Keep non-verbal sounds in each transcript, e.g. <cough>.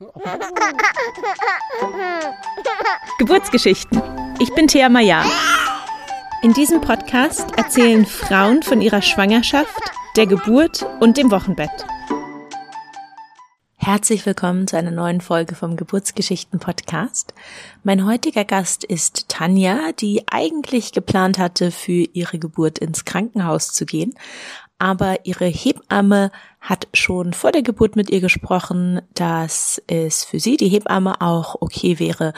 <laughs> Geburtsgeschichten. Ich bin Thea Maya. In diesem Podcast erzählen Frauen von ihrer Schwangerschaft, der Geburt und dem Wochenbett. Herzlich willkommen zu einer neuen Folge vom Geburtsgeschichten Podcast. Mein heutiger Gast ist Tanja, die eigentlich geplant hatte, für ihre Geburt ins Krankenhaus zu gehen, aber ihre Hebamme hat schon vor der Geburt mit ihr gesprochen, dass es für sie, die Hebamme, auch okay wäre,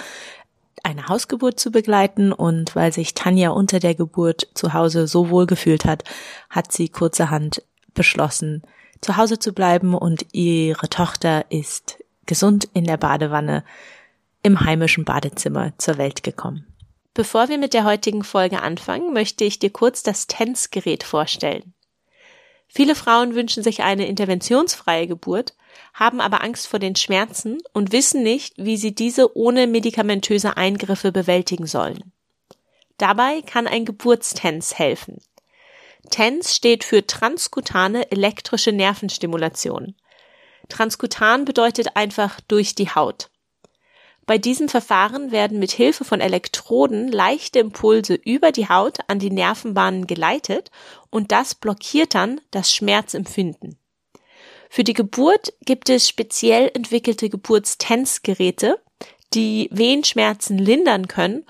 eine Hausgeburt zu begleiten und weil sich Tanja unter der Geburt zu Hause so wohl gefühlt hat, hat sie kurzerhand beschlossen, zu Hause zu bleiben und ihre Tochter ist gesund in der Badewanne im heimischen Badezimmer zur Welt gekommen. Bevor wir mit der heutigen Folge anfangen, möchte ich dir kurz das TENS-Gerät vorstellen. Viele Frauen wünschen sich eine interventionsfreie Geburt, haben aber Angst vor den Schmerzen und wissen nicht, wie sie diese ohne medikamentöse Eingriffe bewältigen sollen. Dabei kann ein Geburtstens helfen. TENS steht für transkutane elektrische Nervenstimulation. Transkutan bedeutet einfach durch die Haut. Bei diesem Verfahren werden mit Hilfe von Elektroden leichte Impulse über die Haut an die Nervenbahnen geleitet und das blockiert dann das Schmerzempfinden. Für die Geburt gibt es speziell entwickelte Geburtstensgeräte, die Wehenschmerzen lindern können,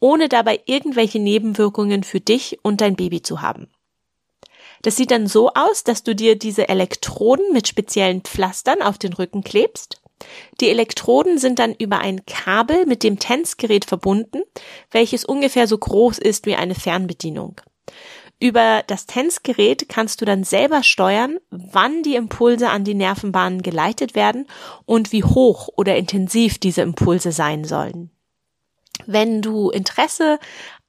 ohne dabei irgendwelche Nebenwirkungen für dich und dein Baby zu haben. Das sieht dann so aus, dass du dir diese Elektroden mit speziellen Pflastern auf den Rücken klebst die Elektroden sind dann über ein Kabel mit dem TENS-Gerät verbunden, welches ungefähr so groß ist wie eine Fernbedienung. Über das TENS-Gerät kannst du dann selber steuern, wann die Impulse an die Nervenbahnen geleitet werden und wie hoch oder intensiv diese Impulse sein sollen. Wenn du Interesse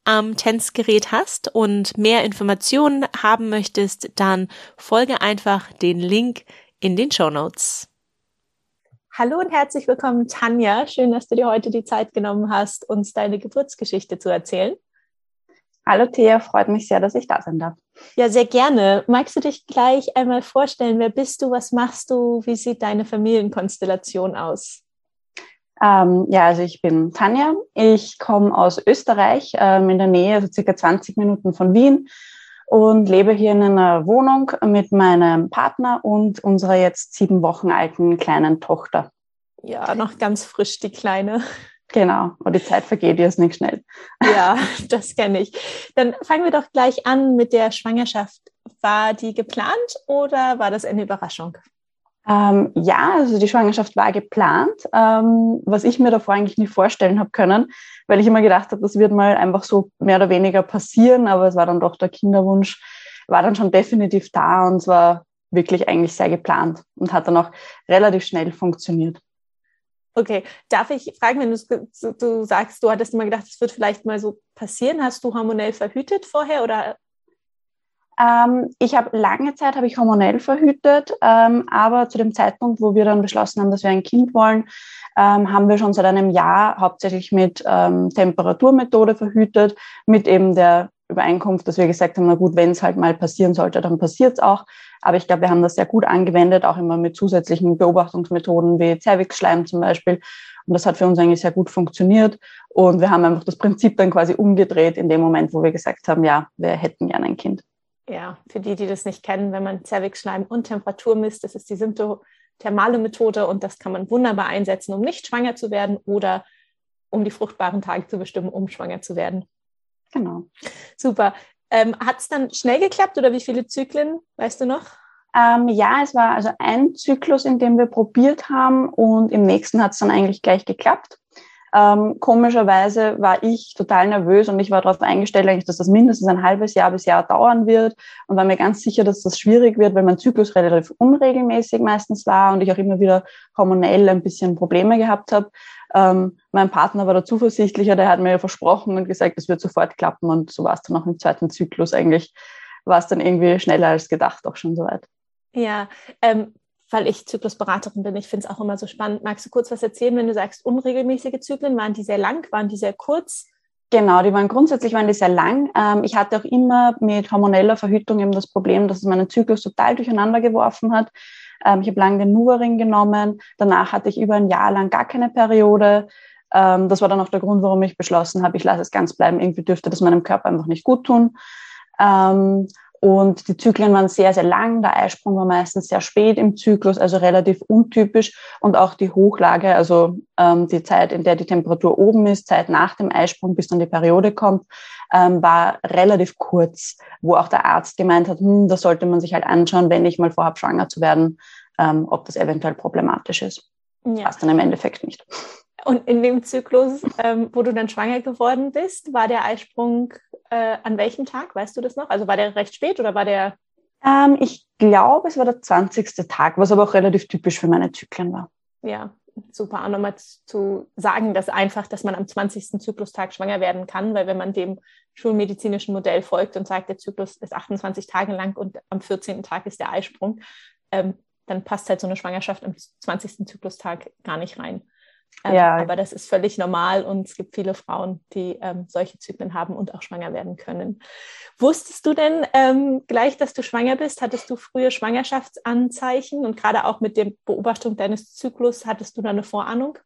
am TENS-Gerät hast und mehr Informationen haben möchtest, dann folge einfach den Link in den Show Notes. Hallo und herzlich willkommen, Tanja. Schön, dass du dir heute die Zeit genommen hast, uns deine Geburtsgeschichte zu erzählen. Hallo Thea, freut mich sehr, dass ich da sein darf. Ja, sehr gerne. Magst du dich gleich einmal vorstellen? Wer bist du? Was machst du? Wie sieht deine Familienkonstellation aus? Ähm, ja, also ich bin Tanja. Ich komme aus Österreich, ähm, in der Nähe, also circa 20 Minuten von Wien und lebe hier in einer Wohnung mit meinem Partner und unserer jetzt sieben Wochen alten kleinen Tochter. Ja, noch ganz frisch, die Kleine. Genau, und die Zeit vergeht jetzt nicht schnell. Ja, <laughs> das kenne ich. Dann fangen wir doch gleich an mit der Schwangerschaft. War die geplant oder war das eine Überraschung? Ähm, ja, also die Schwangerschaft war geplant, ähm, was ich mir davor eigentlich nie vorstellen habe können, weil ich immer gedacht habe, das wird mal einfach so mehr oder weniger passieren, aber es war dann doch der Kinderwunsch, war dann schon definitiv da und es war wirklich eigentlich sehr geplant und hat dann auch relativ schnell funktioniert. Okay, darf ich fragen, wenn du, du sagst, du hattest immer gedacht, es wird vielleicht mal so passieren, hast du hormonell verhütet vorher oder ähm, ich habe lange Zeit habe ich hormonell verhütet, ähm, aber zu dem Zeitpunkt, wo wir dann beschlossen haben, dass wir ein Kind wollen, ähm, haben wir schon seit einem Jahr hauptsächlich mit ähm, Temperaturmethode verhütet, mit eben der Übereinkunft, dass wir gesagt haben, na gut, wenn es halt mal passieren sollte, dann passiert es auch. Aber ich glaube, wir haben das sehr gut angewendet, auch immer mit zusätzlichen Beobachtungsmethoden wie Zervixschleim zum Beispiel. Und das hat für uns eigentlich sehr gut funktioniert. Und wir haben einfach das Prinzip dann quasi umgedreht in dem Moment, wo wir gesagt haben, ja, wir hätten gerne ein Kind ja, für die, die das nicht kennen, wenn man Zervixschleim und Temperatur misst, das ist die symptothermale Methode und das kann man wunderbar einsetzen, um nicht schwanger zu werden oder um die fruchtbaren Tage zu bestimmen, um schwanger zu werden. Genau. Super. Ähm, Hat es dann schnell geklappt oder wie viele Zyklen, weißt du noch? Ähm, ja, es war also ein Zyklus, in dem wir probiert haben und im nächsten hat es dann eigentlich gleich geklappt. Ähm, komischerweise war ich total nervös und ich war darauf eingestellt, eigentlich, dass das mindestens ein halbes Jahr bis Jahr dauern wird und war mir ganz sicher, dass das schwierig wird, weil mein Zyklus relativ unregelmäßig meistens war und ich auch immer wieder hormonell ein bisschen Probleme gehabt habe. Ähm, mein Partner war da zuversichtlicher, der hat mir versprochen und gesagt, es wird sofort klappen und so war es dann auch im zweiten Zyklus eigentlich, war es dann irgendwie schneller als gedacht auch schon soweit. Ja, ähm, weil ich Zyklusberaterin bin. Ich finde es auch immer so spannend. Magst du kurz was erzählen, wenn du sagst, unregelmäßige Zyklen? Waren die sehr lang? Waren die sehr kurz? Genau, die waren grundsätzlich waren die sehr lang. Ähm, ich hatte auch immer mit hormoneller Verhütung eben das Problem, dass es meinen Zyklus total durcheinander geworfen hat. Ähm, ich habe lange den Nuvaring genommen. Danach hatte ich über ein Jahr lang gar keine Periode. Ähm, das war dann auch der Grund, warum ich beschlossen habe, ich lasse es ganz bleiben. Irgendwie dürfte das meinem Körper einfach nicht gut tun. Ähm, und die Zyklen waren sehr, sehr lang. Der Eisprung war meistens sehr spät im Zyklus, also relativ untypisch. Und auch die Hochlage, also ähm, die Zeit, in der die Temperatur oben ist, Zeit nach dem Eisprung, bis dann die Periode kommt, ähm, war relativ kurz, wo auch der Arzt gemeint hat, hm, das sollte man sich halt anschauen, wenn ich mal vorhabe, schwanger zu werden, ähm, ob das eventuell problematisch ist. Ja. Was dann im Endeffekt nicht. Und in dem Zyklus, ähm, wo du dann schwanger geworden bist, war der Eisprung äh, an welchem Tag? Weißt du das noch? Also war der recht spät oder war der? Ähm, ich glaube, es war der 20. Tag, was aber auch relativ typisch für meine Zyklen war. Ja, super. Und nochmal zu sagen, dass einfach, dass man am 20. Zyklustag schwanger werden kann, weil wenn man dem schulmedizinischen Modell folgt und sagt, der Zyklus ist 28 Tage lang und am 14. Tag ist der Eisprung, ähm, dann passt halt so eine Schwangerschaft am 20. Zyklustag gar nicht rein. Ähm, ja. Aber das ist völlig normal und es gibt viele Frauen, die ähm, solche Zyklen haben und auch schwanger werden können. Wusstest du denn ähm, gleich, dass du schwanger bist? Hattest du frühe Schwangerschaftsanzeichen und gerade auch mit der Beobachtung deines Zyklus, hattest du da eine Vorahnung?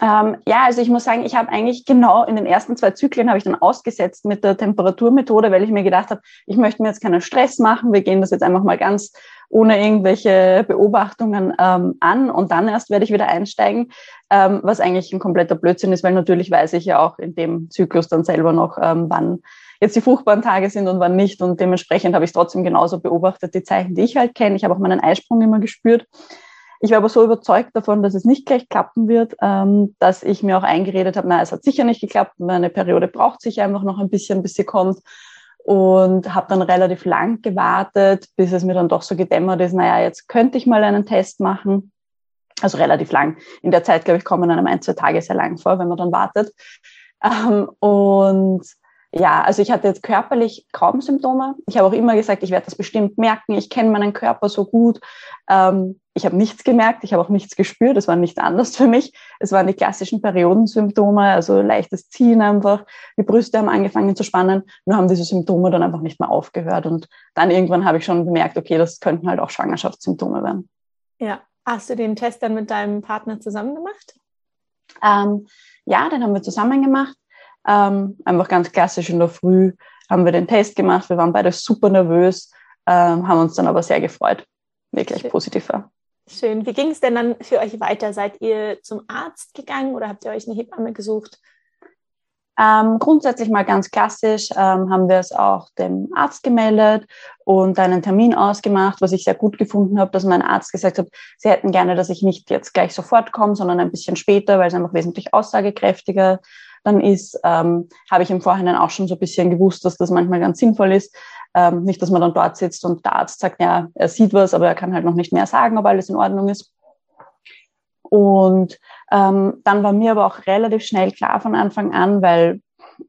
Ähm, ja, also ich muss sagen, ich habe eigentlich genau in den ersten zwei Zyklen habe ich dann ausgesetzt mit der Temperaturmethode, weil ich mir gedacht habe, ich möchte mir jetzt keinen Stress machen. Wir gehen das jetzt einfach mal ganz ohne irgendwelche Beobachtungen ähm, an und dann erst werde ich wieder einsteigen, ähm, was eigentlich ein kompletter Blödsinn ist, weil natürlich weiß ich ja auch in dem Zyklus dann selber noch, ähm, wann jetzt die fruchtbaren Tage sind und wann nicht und dementsprechend habe ich trotzdem genauso beobachtet, die Zeichen, die ich halt kenne. Ich habe auch meinen Eisprung immer gespürt. Ich war aber so überzeugt davon, dass es nicht gleich klappen wird, ähm, dass ich mir auch eingeredet habe, na, es hat sicher nicht geklappt, meine Periode braucht sich einfach noch ein bisschen, bis sie kommt und habe dann relativ lang gewartet, bis es mir dann doch so gedämmert ist, naja, jetzt könnte ich mal einen Test machen. Also relativ lang. In der Zeit, glaube ich, kommen einem ein, zwei Tage sehr lang vor, wenn man dann wartet. Ähm, und ja, also ich hatte jetzt körperlich kaum Symptome. Ich habe auch immer gesagt, ich werde das bestimmt merken. Ich kenne meinen Körper so gut. Ähm, ich habe nichts gemerkt, ich habe auch nichts gespürt. Es war nicht anders für mich. Es waren die klassischen Periodensymptome, also leichtes Ziehen einfach. Die Brüste haben angefangen zu spannen. Nur haben diese Symptome dann einfach nicht mehr aufgehört. Und dann irgendwann habe ich schon bemerkt, okay, das könnten halt auch Schwangerschaftssymptome werden. Ja. Hast du den Test dann mit deinem Partner zusammen gemacht? Ähm, ja, den haben wir zusammen gemacht. Ähm, einfach ganz klassisch in der Früh haben wir den Test gemacht. Wir waren beide super nervös, ähm, haben uns dann aber sehr gefreut. Wirklich Schön. positiv war. Schön. Wie ging es denn dann für euch weiter? Seid ihr zum Arzt gegangen oder habt ihr euch eine Hebamme gesucht? Ähm, grundsätzlich mal ganz klassisch ähm, haben wir es auch dem Arzt gemeldet und einen Termin ausgemacht, was ich sehr gut gefunden habe, dass mein Arzt gesagt hat, sie hätten gerne, dass ich nicht jetzt gleich sofort komme, sondern ein bisschen später, weil es einfach wesentlich aussagekräftiger dann ist, ähm, habe ich im Vorhinein auch schon so ein bisschen gewusst, dass das manchmal ganz sinnvoll ist. Ähm, nicht, dass man dann dort sitzt und der Arzt sagt, ja, er sieht was, aber er kann halt noch nicht mehr sagen, ob alles in Ordnung ist. Und ähm, dann war mir aber auch relativ schnell klar von Anfang an, weil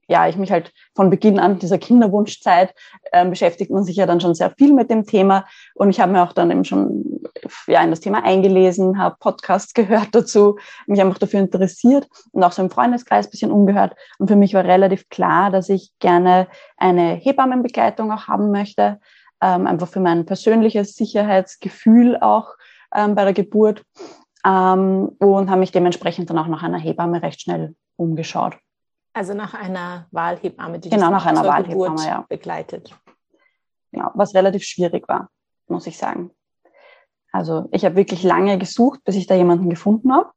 ja, ich mich halt von Beginn an dieser Kinderwunschzeit äh, beschäftigt man sich ja dann schon sehr viel mit dem Thema. Und ich habe mir auch dann eben schon ja, in das Thema eingelesen, habe Podcasts <laughs> gehört dazu, mich einfach dafür interessiert und auch so im Freundeskreis bisschen umgehört. Und für mich war relativ klar, dass ich gerne eine Hebammenbegleitung auch haben möchte, ähm, einfach für mein persönliches Sicherheitsgefühl auch ähm, bei der Geburt. Ähm, und habe mich dementsprechend dann auch nach einer Hebamme recht schnell umgeschaut. Also nach einer Wahlhebamme, die genau, nach einer Wahlhebamme, ja. begleitet. Genau, was relativ schwierig war, muss ich sagen. Also ich habe wirklich lange gesucht, bis ich da jemanden gefunden habe.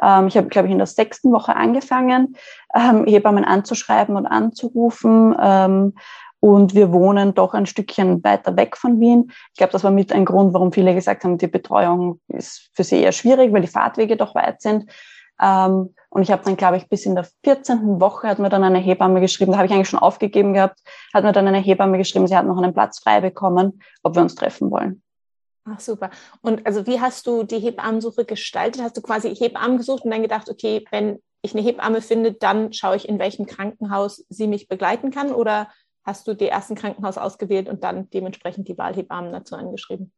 Ähm, ich habe, glaube ich, in der sechsten Woche angefangen, ähm, Hebammen anzuschreiben und anzurufen. Ähm, und wir wohnen doch ein Stückchen weiter weg von Wien. Ich glaube, das war mit ein Grund, warum viele gesagt haben, die Betreuung ist für sie eher schwierig, weil die Fahrtwege doch weit sind. Ähm, und ich habe dann, glaube ich, bis in der 14. Woche hat mir dann eine Hebamme geschrieben, da habe ich eigentlich schon aufgegeben gehabt, hat mir dann eine Hebamme geschrieben, sie hat noch einen Platz frei bekommen, ob wir uns treffen wollen. Ach super. Und also wie hast du die Hebammensuche gestaltet? Hast du quasi Hebammen gesucht und dann gedacht, okay, wenn ich eine Hebamme finde, dann schaue ich, in welchem Krankenhaus sie mich begleiten kann? Oder hast du die ersten Krankenhaus ausgewählt und dann dementsprechend die Wahlhebammen dazu angeschrieben?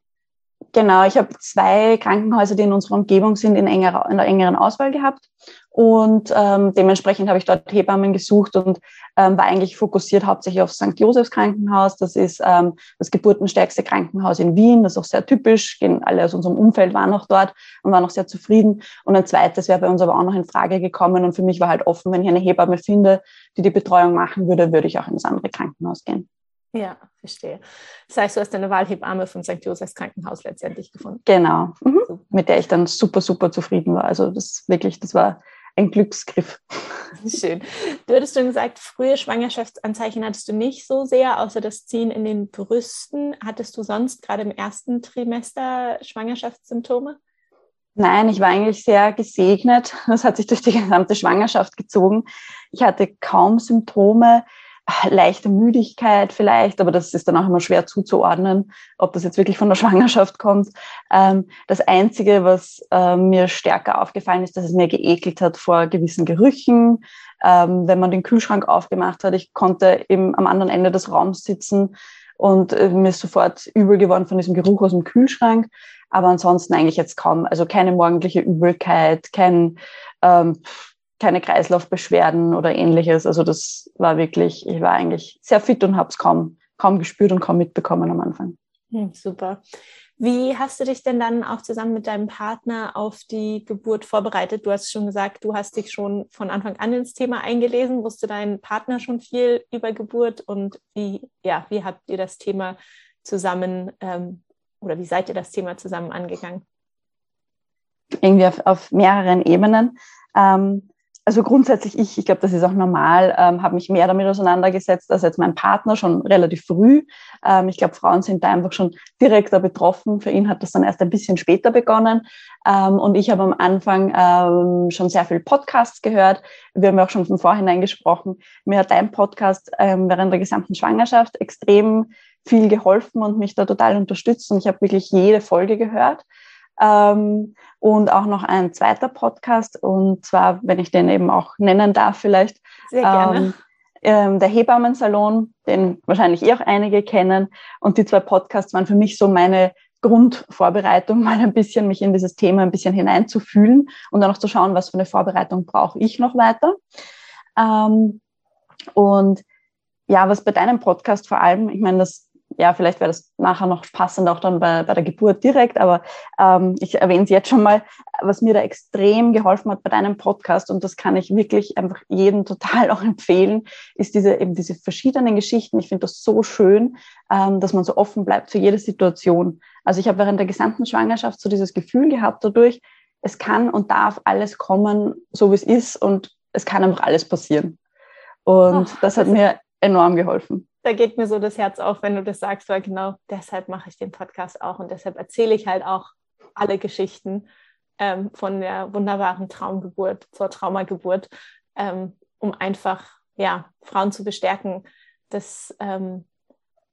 Genau, ich habe zwei Krankenhäuser, die in unserer Umgebung sind, in, enger, in der engeren Auswahl gehabt. Und ähm, dementsprechend habe ich dort Hebammen gesucht und ähm, war eigentlich fokussiert hauptsächlich auf St. Josephs Krankenhaus. Das ist ähm, das geburtenstärkste Krankenhaus in Wien. Das ist auch sehr typisch. Alle aus unserem Umfeld waren auch dort und waren auch sehr zufrieden. Und ein zweites wäre bei uns aber auch noch in Frage gekommen. Und für mich war halt offen, wenn ich eine Hebamme finde, die die Betreuung machen würde, würde ich auch in das andere Krankenhaus gehen. Ja, verstehe. Das heißt, du hast eine Wahlhebamme von St. Josephs Krankenhaus letztendlich gefunden. Genau, mhm. mit der ich dann super, super zufrieden war. Also das wirklich, das war ein Glücksgriff. <laughs> Schön. Du hattest schon gesagt, frühe Schwangerschaftsanzeichen hattest du nicht so sehr, außer das Ziehen in den Brüsten. Hattest du sonst gerade im ersten Trimester Schwangerschaftssymptome? Nein, ich war eigentlich sehr gesegnet. Das hat sich durch die gesamte Schwangerschaft gezogen. Ich hatte kaum Symptome <laughs> leichte Müdigkeit vielleicht, aber das ist dann auch immer schwer zuzuordnen, ob das jetzt wirklich von der <laughs> Schwangerschaft kommt. Ähm, das Einzige, was äh, mir stärker aufgefallen ist, dass es mir geekelt hat vor gewissen Gerüchen. Ähm, wenn man den Kühlschrank aufgemacht hat, ich konnte eben am anderen Ende des Raums sitzen und äh, mir ist sofort übel geworden von diesem Geruch aus dem Kühlschrank. Aber ansonsten eigentlich jetzt kaum, also keine morgendliche Übelkeit, kein ähm, keine Kreislaufbeschwerden oder ähnliches. Also das war wirklich, ich war eigentlich sehr fit und habe es kaum, kaum gespürt und kaum mitbekommen am Anfang. Hm, super. Wie hast du dich denn dann auch zusammen mit deinem Partner auf die Geburt vorbereitet? Du hast schon gesagt, du hast dich schon von Anfang an ins Thema eingelesen. Wusste dein Partner schon viel über Geburt und wie, ja, wie habt ihr das Thema zusammen ähm, oder wie seid ihr das Thema zusammen angegangen? Irgendwie auf, auf mehreren Ebenen. Ähm, also grundsätzlich ich, ich glaube, das ist auch normal, ähm, habe mich mehr damit auseinandergesetzt als jetzt mein Partner schon relativ früh. Ähm, ich glaube, Frauen sind da einfach schon direkter betroffen. Für ihn hat das dann erst ein bisschen später begonnen. Ähm, und ich habe am Anfang ähm, schon sehr viel Podcasts gehört. Wir haben ja auch schon von vorhinein gesprochen. Mir hat dein Podcast ähm, während der gesamten Schwangerschaft extrem viel geholfen und mich da total unterstützt. Und ich habe wirklich jede Folge gehört. Ähm, und auch noch ein zweiter Podcast, und zwar, wenn ich den eben auch nennen darf, vielleicht. Sehr gerne. Ähm, ähm, der Hebammensalon, den wahrscheinlich eh auch einige kennen. Und die zwei Podcasts waren für mich so meine Grundvorbereitung, <laughs> mal ein bisschen mich in dieses Thema ein bisschen hineinzufühlen und dann auch zu schauen, was für eine Vorbereitung brauche ich noch weiter. Ähm, und ja, was bei deinem Podcast vor allem, ich meine, das ja, vielleicht wäre das nachher noch passend auch dann bei, bei der Geburt direkt, aber ähm, ich erwähne es jetzt schon mal, was mir da extrem geholfen hat bei deinem Podcast und das kann ich wirklich einfach jedem total <laughs> auch empfehlen, ist diese eben diese verschiedenen Geschichten. Ich finde das so schön, ähm, dass man so offen bleibt für jede Situation. Also ich habe während der gesamten Schwangerschaft so dieses Gefühl gehabt dadurch, es kann und darf alles kommen, so wie es ist und es kann einfach alles passieren. Und oh, das hat mir enorm geholfen da geht mir so das Herz auf, wenn du das sagst, weil genau deshalb mache ich den Podcast auch und deshalb erzähle ich halt auch alle Geschichten ähm, von der wunderbaren Traumgeburt zur Traumageburt, ähm, um einfach ja, Frauen zu bestärken, dass, ähm,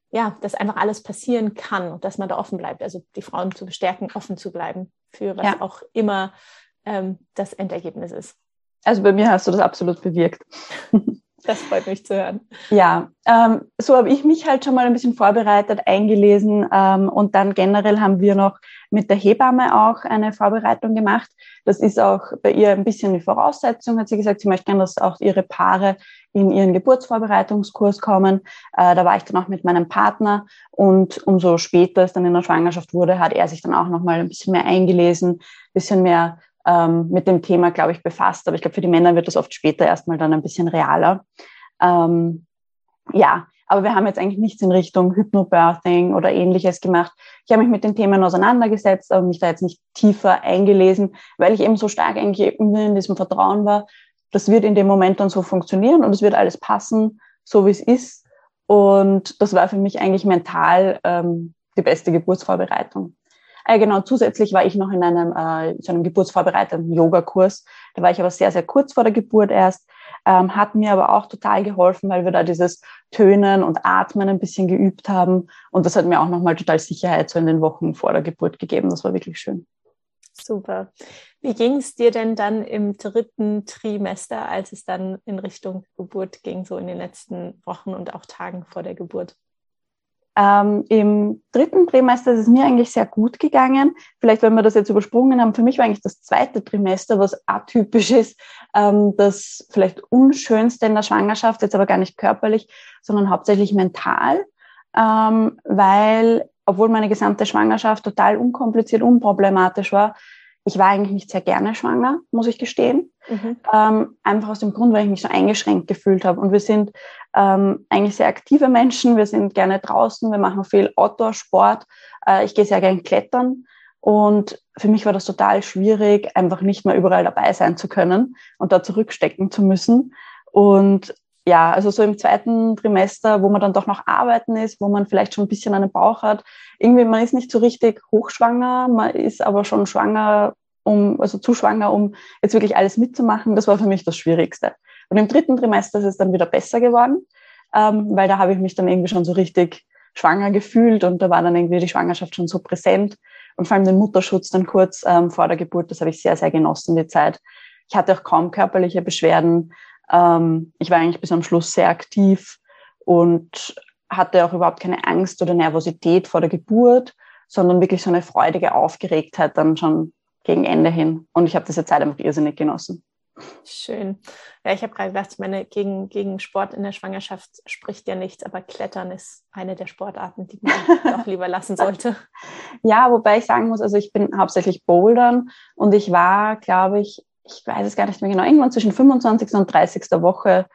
ja, dass einfach alles passieren kann und dass man da offen bleibt. Also die Frauen zu bestärken, offen zu bleiben für was ja. auch immer ähm, das Endergebnis ist. Also bei mir hast du das absolut bewirkt. <laughs> Das freut mich zu hören. Ja, ähm, so habe ich mich halt schon mal ein bisschen vorbereitet, eingelesen ähm, und dann generell haben wir noch mit der Hebamme auch eine Vorbereitung gemacht. Das ist auch bei ihr ein bisschen eine Voraussetzung, hat sie gesagt, sie möchte gerne, dass auch ihre Paare in ihren Geburtsvorbereitungskurs kommen. Äh, da war ich dann auch mit meinem Partner und umso später es dann in der Schwangerschaft wurde, hat er sich dann auch noch mal ein bisschen mehr eingelesen, ein bisschen mehr ähm, mit dem Thema, glaube ich, befasst. Aber ich glaube, für die Männer wird das oft später erstmal dann ein bisschen realer. Ähm, ja, aber wir haben jetzt eigentlich nichts in Richtung Hypnobirthing oder ähnliches gemacht. Ich habe mich mit den Themen auseinandergesetzt, aber mich da jetzt nicht tiefer eingelesen, weil ich eben so stark eigentlich in diesem Vertrauen war, das wird in dem Moment dann so funktionieren und es wird alles passen, so wie es ist. Und das war für mich eigentlich mental ähm, die beste Geburtsvorbereitung. Äh, genau, zusätzlich war ich noch in einem, äh, so einem geburtsvorbereitenden Yogakurs. Da war ich aber sehr, sehr kurz vor der Geburt erst. Ähm, hat mir aber auch total geholfen, weil wir da dieses Tönen und Atmen ein bisschen geübt haben. Und das hat mir auch nochmal total Sicherheit so in den Wochen vor der Geburt gegeben. Das war wirklich schön. Super. Wie ging es dir denn dann im dritten Trimester, als es dann in Richtung Geburt ging, so in den letzten Wochen und auch Tagen vor der Geburt? Ähm, Im dritten Trimester ist es mir eigentlich sehr gut gegangen. Vielleicht, wenn wir das jetzt übersprungen haben, für mich war eigentlich das zweite Trimester, was atypisch ist, ähm, das vielleicht unschönste in der Schwangerschaft, jetzt aber gar nicht körperlich, sondern hauptsächlich mental, ähm, weil, obwohl meine gesamte Schwangerschaft total unkompliziert, unproblematisch war, ich war eigentlich nicht sehr gerne schwanger, muss ich gestehen. Mhm. Ähm, einfach aus dem Grund, weil ich mich so eingeschränkt gefühlt habe. Und wir sind ähm, eigentlich sehr aktive Menschen. Wir sind gerne draußen. Wir machen viel Outdoor-Sport. Äh, ich gehe sehr gerne klettern. Und für mich war das total schwierig, einfach nicht mehr überall dabei sein zu können und da zurückstecken zu müssen. Und ja, also so im zweiten Trimester, wo man dann doch noch arbeiten ist, wo man vielleicht schon ein bisschen einen Bauch hat. Irgendwie, man ist nicht so richtig hochschwanger, man ist aber schon schwanger, um, also zu schwanger, um jetzt wirklich alles mitzumachen. Das war für mich das Schwierigste. Und im dritten Trimester ist es dann wieder besser geworden, ähm, weil da habe ich mich dann irgendwie schon so richtig schwanger gefühlt und da war dann irgendwie die Schwangerschaft schon so präsent und vor allem den Mutterschutz dann kurz ähm, vor der Geburt, das habe ich sehr, sehr genossen, die Zeit. Ich hatte auch kaum körperliche Beschwerden. Ähm, ich war eigentlich bis am Schluss sehr aktiv und hatte auch überhaupt keine Angst oder Nervosität vor der Geburt, sondern wirklich so eine freudige Aufgeregtheit dann schon gegen Ende hin. Und ich habe diese Zeit einfach irrsinnig genossen. Schön. Ja, ich habe gerade gedacht, ich meine, gegen, gegen Sport in der Schwangerschaft spricht ja nichts, aber Klettern ist eine der Sportarten, die man <laughs> doch lieber lassen sollte. Ja, wobei ich sagen muss, also ich bin hauptsächlich Bouldern und ich war, glaube ich, ich weiß es gar nicht mehr genau, irgendwann zwischen 25. und 30. Woche,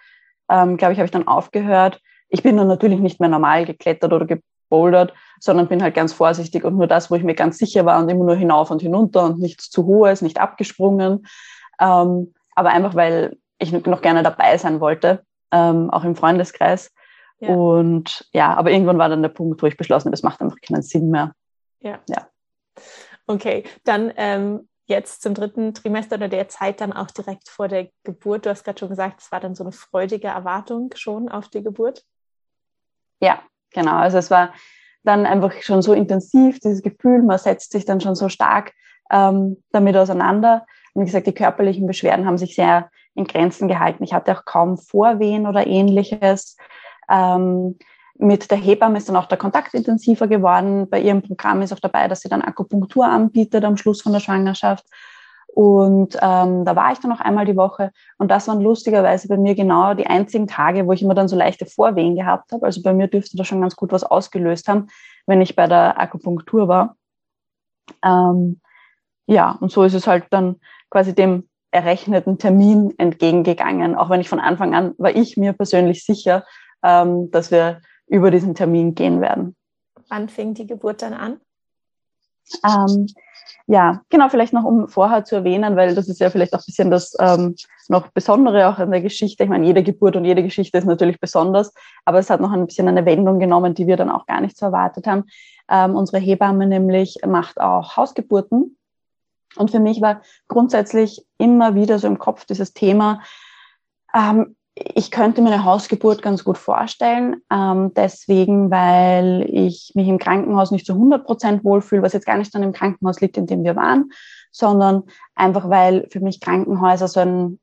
ähm, glaube ich, habe ich dann aufgehört. Ich bin dann natürlich nicht mehr normal geklettert oder gebouldert, sondern bin halt ganz vorsichtig und nur das, wo ich mir ganz sicher war und immer nur hinauf und hinunter und nichts zu hohes, nicht abgesprungen. Ähm, aber einfach, weil ich noch gerne dabei sein wollte, ähm, auch im Freundeskreis. Ja. Und ja, aber irgendwann war dann der Punkt, wo ich beschlossen habe, es macht einfach keinen Sinn mehr. Ja. ja. Okay, dann ähm, jetzt zum dritten Trimester oder der Zeit dann auch direkt vor der Geburt. Du hast gerade schon gesagt, es war dann so eine freudige Erwartung schon auf die Geburt. Ja, genau. Also es war dann einfach schon so intensiv, dieses Gefühl, man setzt sich dann schon so stark ähm, damit auseinander. Und wie gesagt, die körperlichen Beschwerden haben sich sehr in Grenzen gehalten. Ich hatte auch kaum Vorwehen oder ähnliches. Ähm, mit der Hebamme ist dann auch der Kontakt intensiver geworden. Bei ihrem Programm ist auch dabei, dass sie dann Akupunktur anbietet am Schluss von der Schwangerschaft. Und ähm, da war ich dann noch einmal die Woche. Und das waren lustigerweise bei mir genau die einzigen Tage, wo ich immer dann so leichte Vorwehen gehabt habe. Also bei mir dürfte das schon ganz gut was ausgelöst haben, wenn ich bei der Akupunktur war. Ähm, ja, und so ist es halt dann quasi dem errechneten Termin entgegengegangen. Auch wenn ich von Anfang an war ich mir persönlich sicher, ähm, dass wir über diesen Termin gehen werden. Wann fing die Geburt dann an? Ähm, ja, genau, vielleicht noch um vorher zu erwähnen, weil das ist ja vielleicht auch ein bisschen das ähm, noch Besondere auch in der Geschichte. Ich meine, jede Geburt und jede Geschichte ist natürlich besonders, aber es hat noch ein bisschen eine Wendung genommen, die wir dann auch gar nicht so erwartet haben. Ähm, unsere Hebamme nämlich macht auch Hausgeburten. Und für mich war grundsätzlich immer wieder so im Kopf dieses Thema, ähm, ich könnte mir eine Hausgeburt ganz gut vorstellen, ähm, deswegen, weil ich mich im Krankenhaus nicht zu 100 Prozent wohlfühle, was jetzt gar nicht an dem Krankenhaus liegt, in dem wir waren, sondern einfach, weil für mich Krankenhäuser so ein,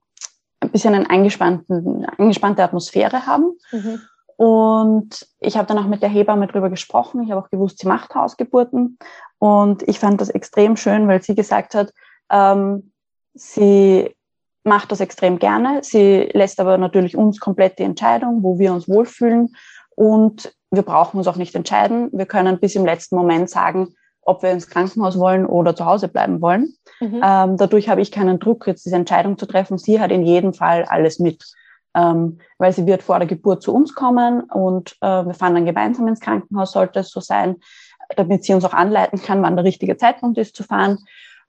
ein bisschen eine angespannte Atmosphäre haben. Mhm. Und ich habe dann auch mit der Hebamme drüber gesprochen. Ich habe auch gewusst, sie macht Hausgeburten. Und ich fand das extrem schön, weil sie gesagt hat, ähm, sie macht das extrem gerne. Sie lässt aber natürlich uns komplett die Entscheidung, wo wir uns wohlfühlen. Und wir brauchen uns auch nicht entscheiden. Wir können bis im letzten Moment sagen, ob wir ins Krankenhaus wollen oder zu Hause bleiben wollen. Mhm. Ähm, dadurch habe ich keinen Druck, jetzt diese Entscheidung zu treffen. Sie hat in jedem Fall alles mit, ähm, weil sie wird vor der Geburt zu uns kommen und äh, wir fahren dann gemeinsam ins Krankenhaus, sollte es so sein, damit sie uns auch anleiten kann, wann der richtige Zeitpunkt ist zu fahren.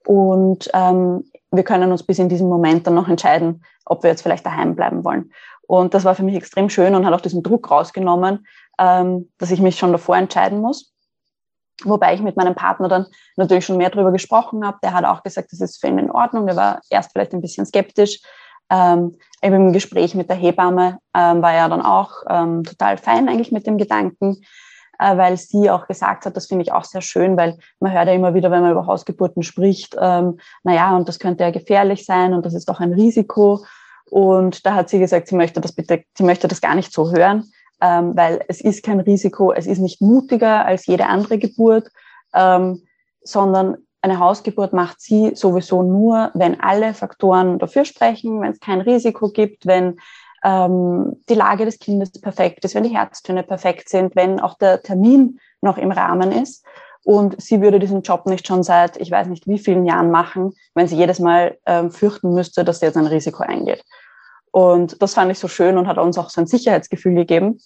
Und ähm, wir können uns bis in diesem Moment dann noch entscheiden, ob wir jetzt vielleicht daheim bleiben wollen. Und das war für mich extrem schön und hat auch diesen Druck rausgenommen, ähm, dass ich mich schon davor entscheiden muss. Wobei ich mit meinem Partner dann natürlich schon mehr darüber gesprochen habe. Der hat auch gesagt, das ist für ihn in Ordnung. Der war erst vielleicht ein bisschen skeptisch. Ähm, im Gespräch mit der Hebamme ähm, war er dann auch ähm, total fein eigentlich mit dem Gedanken weil sie auch gesagt hat, das finde ich auch sehr schön, weil man hört ja immer wieder, wenn man über Hausgeburten spricht, ähm, naja, und das könnte ja gefährlich sein und das ist doch ein Risiko. Und da hat sie gesagt, sie möchte das bitte, sie möchte das gar nicht so hören. ähm, weil es ist kein Risiko, es ist nicht mutiger als jede andere Geburt, ähm, sondern eine Hausgeburt macht sie sowieso nur, wenn alle Faktoren dafür sprechen, wenn es kein Risiko gibt, wenn ähm, die Lage des Kindes perfekt ist, wenn die Herztöne perfekt sind, wenn auch der Termin noch im Rahmen ist. Und sie würde diesen Job nicht schon seit, ich weiß nicht wie vielen Jahren machen, wenn sie jedes Mal ähm, fürchten müsste, dass sie jetzt ein Risiko eingeht. Und das fand ich so schön und hat uns auch so ein Sicherheitsgefühl gegeben.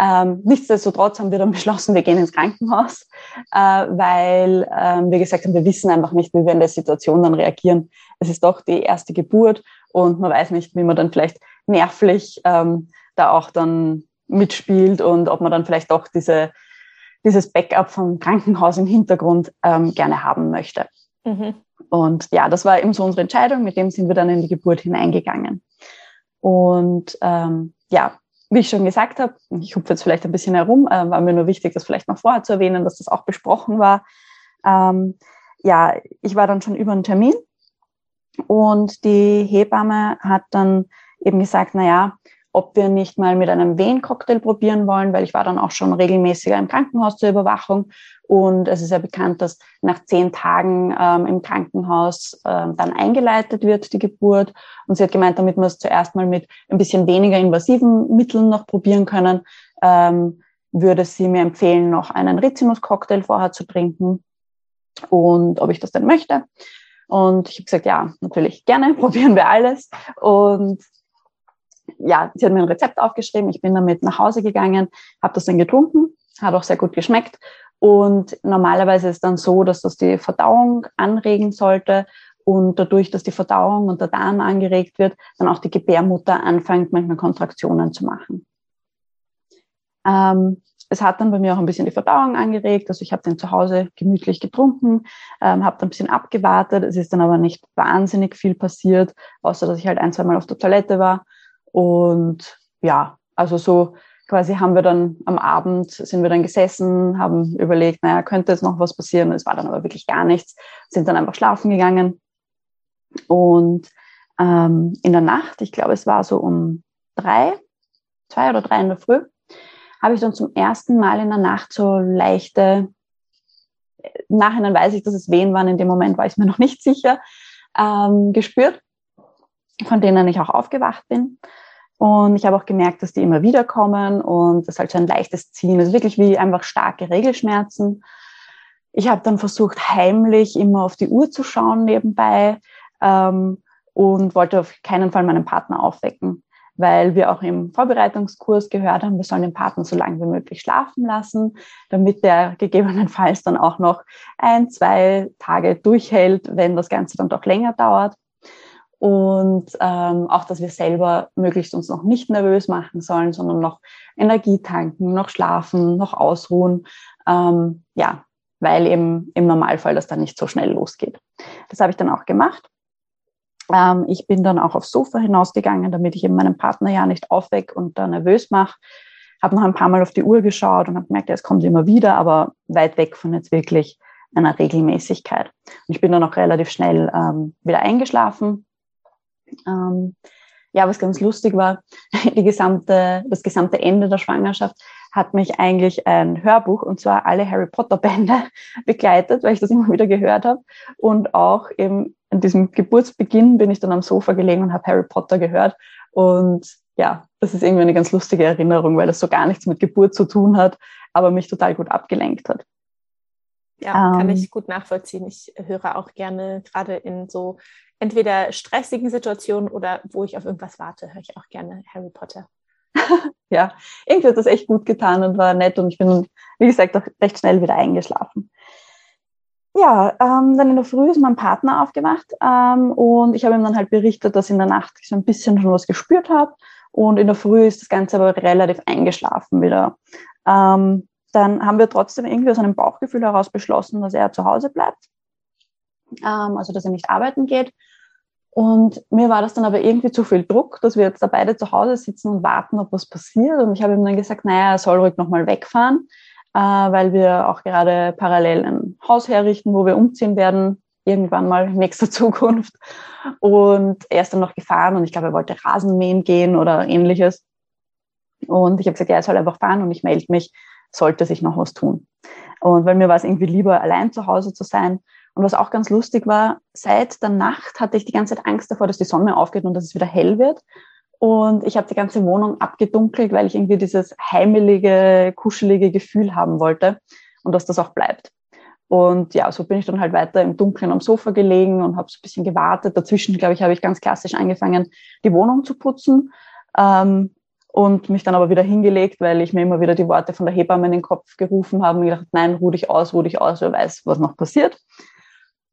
Ähm, nichtsdestotrotz haben wir dann <laughs> beschlossen, wir gehen ins Krankenhaus, äh, weil ähm, wir gesagt haben, wir wissen einfach nicht, wie wir in der Situation dann reagieren. Es ist doch die erste Geburt und man weiß nicht, wie man dann vielleicht nervlich ähm, da auch dann mitspielt und ob man dann vielleicht doch diese, dieses Backup vom Krankenhaus im Hintergrund ähm, gerne haben möchte. Mhm. Und ja, das war eben so unsere Entscheidung. Mit dem sind wir dann in die Geburt hineingegangen. Und ähm, ja, wie ich schon gesagt habe, ich hupfe jetzt vielleicht ein bisschen herum, äh, war mir nur wichtig, das vielleicht noch vorher zu erwähnen, dass das auch besprochen war. Ähm, ja, ich war dann schon über einen Termin und die Hebamme hat dann eben gesagt, na ja, ob wir nicht mal mit einem Wehencocktail probieren wollen, weil ich war dann auch schon regelmäßiger im Krankenhaus zur Überwachung. Und es ist ja bekannt, dass nach zehn Tagen ähm, im Krankenhaus ähm, dann eingeleitet wird, die Geburt. Und sie hat gemeint, damit wir es zuerst mal mit ein bisschen weniger invasiven Mitteln noch probieren können, ähm, würde sie mir empfehlen, noch einen Rizinus-Cocktail vorher zu trinken und ob ich das denn möchte. Und ich habe gesagt, ja, natürlich gerne, <laughs> probieren wir alles. Und ja, sie hat mir ein Rezept aufgeschrieben, ich bin damit nach Hause gegangen, habe das dann getrunken, hat auch sehr gut geschmeckt. Und normalerweise ist dann so, dass das die Verdauung anregen sollte und dadurch, dass die Verdauung und der Darm angeregt wird, dann auch die Gebärmutter anfängt, manchmal Kontraktionen zu machen. Ähm, es hat dann bei mir auch ein bisschen die Verdauung angeregt. Also ich habe den zu Hause gemütlich getrunken, ähm, habe dann ein bisschen abgewartet. Es ist dann aber nicht wahnsinnig viel passiert, außer dass ich halt ein, zwei Mal auf der Toilette war. Und ja, also so quasi haben wir dann am Abend, sind wir dann gesessen, haben überlegt, naja, könnte jetzt noch was passieren. Es war dann aber wirklich gar nichts, sind dann einfach schlafen gegangen. Und ähm, in der Nacht, ich glaube, es war so um drei, zwei oder drei in der Früh, habe ich dann zum ersten Mal in der Nacht so leichte, Nachhinein weiß ich, dass es Wehen waren, in dem Moment war ich mir noch nicht sicher, ähm, gespürt, von denen ich auch aufgewacht bin. Und ich habe auch gemerkt, dass die immer wieder kommen und das ist halt so ein leichtes Ziehen. Ist wirklich wie einfach starke Regelschmerzen. Ich habe dann versucht, heimlich immer auf die Uhr zu schauen nebenbei ähm, und wollte auf keinen Fall meinen Partner aufwecken, weil wir auch im Vorbereitungskurs gehört haben, wir sollen den Partner so lange wie möglich schlafen lassen, damit der <laughs> gegebenenfalls dann auch noch ein, zwei Tage durchhält, wenn das Ganze dann doch länger dauert und ähm, auch, dass wir selber möglichst uns noch nicht nervös machen sollen, sondern noch Energie tanken, noch schlafen, noch ausruhen. Ähm, ja, weil eben im Normalfall das dann nicht so schnell losgeht. Das habe ich dann auch gemacht. Ähm, ich bin dann auch aufs Sofa hinausgegangen, damit ich eben meinen Partner ja nicht aufweck und da nervös mache. Habe noch ein paar Mal auf die Uhr geschaut und habe gemerkt, ja, es kommt immer wieder, aber weit weg von jetzt wirklich einer Regelmäßigkeit. Und ich bin dann auch relativ schnell ähm, wieder eingeschlafen, ähm, ja, was ganz lustig war, <laughs> die gesamte, das gesamte Ende der Schwangerschaft hat mich eigentlich ein Hörbuch, und zwar alle Harry Potter Bände, <laughs> begleitet, weil ich das immer wieder gehört habe. Und auch eben an diesem Geburtsbeginn bin ich dann am Sofa gelegen und habe Harry Potter gehört. Und ja, das ist irgendwie eine ganz lustige Erinnerung, weil das so gar nichts mit Geburt zu tun hat, aber mich total gut abgelenkt hat. Ja, kann ähm, ich gut nachvollziehen. Ich höre auch gerne gerade in so entweder stressigen Situationen oder wo ich auf irgendwas warte, höre ich auch gerne Harry Potter. <laughs> ja, irgendwie hat das echt gut getan und war nett und ich bin, wie gesagt, auch recht schnell wieder eingeschlafen. Ja, ähm, dann in der Früh ist mein Partner aufgewacht ähm, und ich habe ihm dann halt berichtet, dass in der Nacht ich so ein bisschen schon was gespürt habe und in der Früh ist das Ganze aber relativ eingeschlafen wieder. Ähm, dann haben wir trotzdem irgendwie aus einem Bauchgefühl heraus beschlossen, dass er zu Hause bleibt, ähm, also dass er nicht arbeiten geht und mir war das dann aber irgendwie zu viel Druck, dass wir jetzt da beide zu Hause sitzen und warten, ob was passiert. Und ich habe ihm dann gesagt, naja, er soll ruhig nochmal wegfahren, äh, weil wir auch gerade parallel ein Haus herrichten, wo wir umziehen werden, irgendwann mal in nächster <laughs> Zukunft. Und er ist dann noch gefahren und ich glaube, er wollte Rasenmähen gehen oder ähnliches. Und ich habe gesagt, ja, er soll einfach fahren und ich melde mich, sollte sich noch was tun. Und weil mir war es irgendwie lieber, allein zu Hause zu sein. Und was auch ganz lustig war, seit der Nacht hatte ich die ganze Zeit Angst davor, dass die Sonne aufgeht und dass es wieder hell wird. Und ich habe die ganze Wohnung abgedunkelt, weil ich irgendwie dieses heimelige, kuschelige Gefühl haben wollte und dass das auch bleibt. Und ja, so bin ich dann halt weiter im Dunkeln am Sofa gelegen und habe so ein bisschen gewartet. Dazwischen, glaube ich, habe ich ganz klassisch angefangen, die Wohnung zu putzen. Ähm, und mich dann aber wieder hingelegt, weil ich mir immer wieder die Worte von der Hebamme in den Kopf gerufen habe und gedacht, nein, ruh dich aus, ruh dich aus, wer weiß, was noch passiert.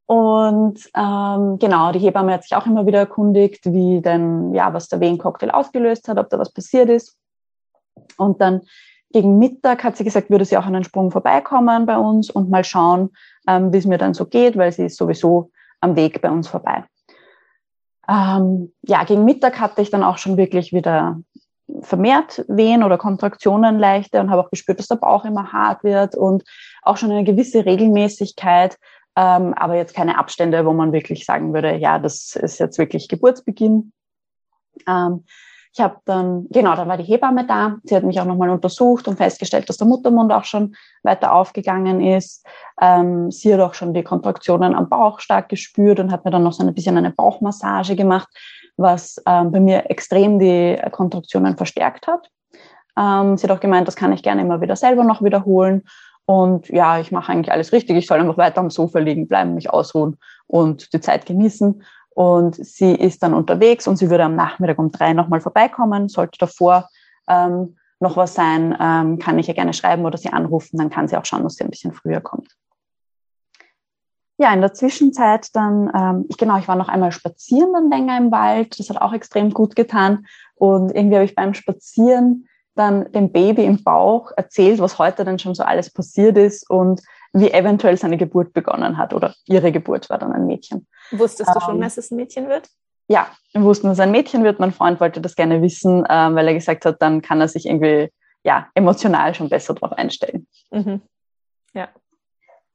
Und ähm, genau, die Hebamme hat sich auch immer wieder erkundigt, wie denn, ja, was der Wehencocktail ausgelöst hat, ob da was passiert ist. Und dann gegen Mittag hat sie gesagt, würde sie auch einen Sprung vorbeikommen bei uns und mal schauen, ähm, wie es mir dann so geht, weil sie ist sowieso am Weg bei uns vorbei. Ähm, ja, gegen Mittag hatte ich dann auch schon wirklich wieder vermehrt Wehen oder Kontraktionen leichter und habe auch gespürt, dass der Bauch immer hart wird und auch schon eine gewisse Regelmäßigkeit, ähm, aber jetzt keine Abstände, wo man wirklich sagen würde, ja, das ist jetzt wirklich Geburtsbeginn. Ähm, ich habe dann, genau, dann war die Hebamme da. Sie hat mich auch nochmal untersucht und festgestellt, dass der Muttermund auch schon weiter aufgegangen ist. Ähm, sie hat auch schon die Kontraktionen am Bauch stark gespürt und hat mir dann noch so ein bisschen eine Bauchmassage gemacht was ähm, bei mir extrem die Kontraktionen verstärkt hat. Ähm, sie hat auch gemeint, das kann ich gerne immer wieder selber noch wiederholen. Und ja, ich mache eigentlich alles richtig. Ich soll einfach weiter am Sofa liegen bleiben, mich ausruhen und die Zeit genießen. Und sie ist dann unterwegs und sie würde am Nachmittag um drei nochmal vorbeikommen. Sollte davor ähm, noch was sein, ähm, kann ich ja gerne schreiben oder sie anrufen. Dann kann sie auch schauen, dass sie ein bisschen früher kommt ja, in der Zwischenzeit dann, ähm, ich genau, ich war noch einmal spazieren dann länger im Wald. Das hat auch extrem gut getan. Und irgendwie habe ich beim Spazieren dann dem Baby im Bauch erzählt, was heute dann schon so alles passiert ist und wie eventuell seine Geburt begonnen hat oder ihre Geburt war dann ein Mädchen. Wusstest du schon, ähm, dass es ein Mädchen wird? Ja, wir wussten, dass es ein Mädchen wird. Mein Freund wollte das gerne wissen, äh, weil er gesagt hat, dann kann er sich irgendwie ja emotional schon besser darauf einstellen. Mhm. Ja.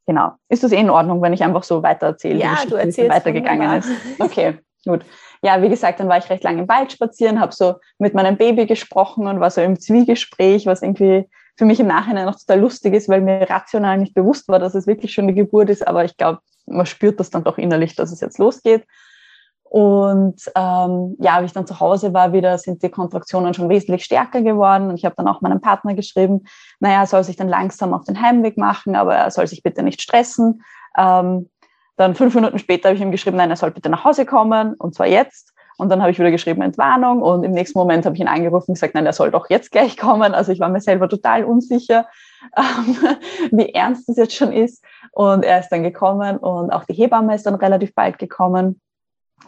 Genau. Ist das eh in Ordnung, wenn ich einfach so weiter erzähle, ja, wie die Geschichte weitergegangen ist? Okay, gut. Ja, wie gesagt, dann war ich recht lange im Wald spazieren, habe so mit meinem Baby gesprochen und war so im Zwiegespräch, was irgendwie für mich im Nachhinein noch total lustig ist, weil mir rational nicht bewusst war, dass es wirklich schon eine Geburt ist, aber ich glaube, man spürt das dann doch innerlich, dass es jetzt losgeht. Und ähm, ja, wie ich dann zu Hause war wieder, sind die Kontraktionen schon wesentlich stärker geworden. Und ich habe dann auch meinem Partner geschrieben, naja, er soll sich dann langsam auf den Heimweg machen, aber er soll sich bitte nicht stressen. Ähm, dann fünf Minuten später habe ich ihm geschrieben, nein, er soll bitte nach Hause kommen, und zwar jetzt. Und dann habe ich wieder geschrieben, Entwarnung. Und im nächsten Moment habe ich ihn angerufen und gesagt, nein, er soll doch jetzt gleich kommen. Also ich war mir selber total unsicher, ähm, <laughs> wie ernst das jetzt schon ist. Und er ist dann gekommen und auch die Hebamme ist dann relativ bald gekommen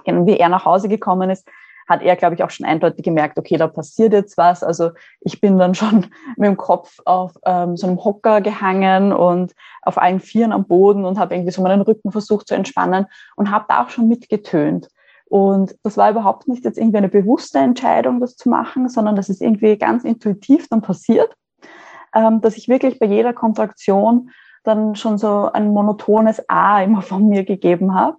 wie er nach Hause gekommen ist, hat er, glaube ich, auch schon eindeutig gemerkt, okay, da passiert jetzt was. Also ich bin dann schon <laughs> mit dem Kopf auf ähm, so einem Hocker gehangen und auf allen Vieren am Boden und habe irgendwie so meinen Rücken versucht zu entspannen und habe da auch schon mitgetönt. Und das war überhaupt nicht jetzt irgendwie eine bewusste Entscheidung, das zu machen, sondern das ist irgendwie ganz intuitiv dann passiert, ähm, dass ich wirklich bei jeder Kontraktion dann schon so ein monotones A immer von mir gegeben habe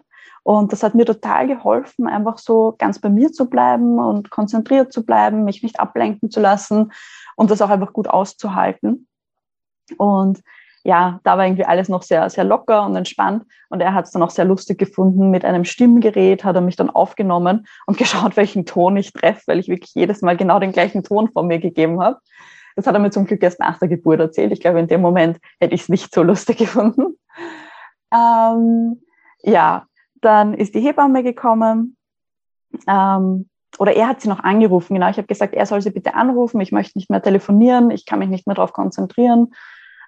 und das hat mir total geholfen, einfach so ganz bei mir zu bleiben und konzentriert zu bleiben, mich nicht ablenken zu lassen und das auch einfach gut auszuhalten. Und ja, da war irgendwie alles noch sehr, sehr locker und entspannt. Und er hat es dann auch sehr lustig gefunden. Mit einem Stimmgerät hat er mich dann aufgenommen und <laughs> geschaut, welchen Ton ich treffe, weil ich wirklich jedes Mal genau den gleichen Ton von mir gegeben habe. Das hat er mir zum Glück erst nach der Geburt erzählt. Ich glaube, in dem Moment hätte ich es nicht so lustig <laughs> gefunden. Ähm, ja, dann ist die Hebamme gekommen. Ähm, oder er hat sie noch angerufen, genau. Ich habe gesagt, er soll sie bitte anrufen. Ich möchte nicht mehr telefonieren. Ich kann mich nicht mehr darauf konzentrieren.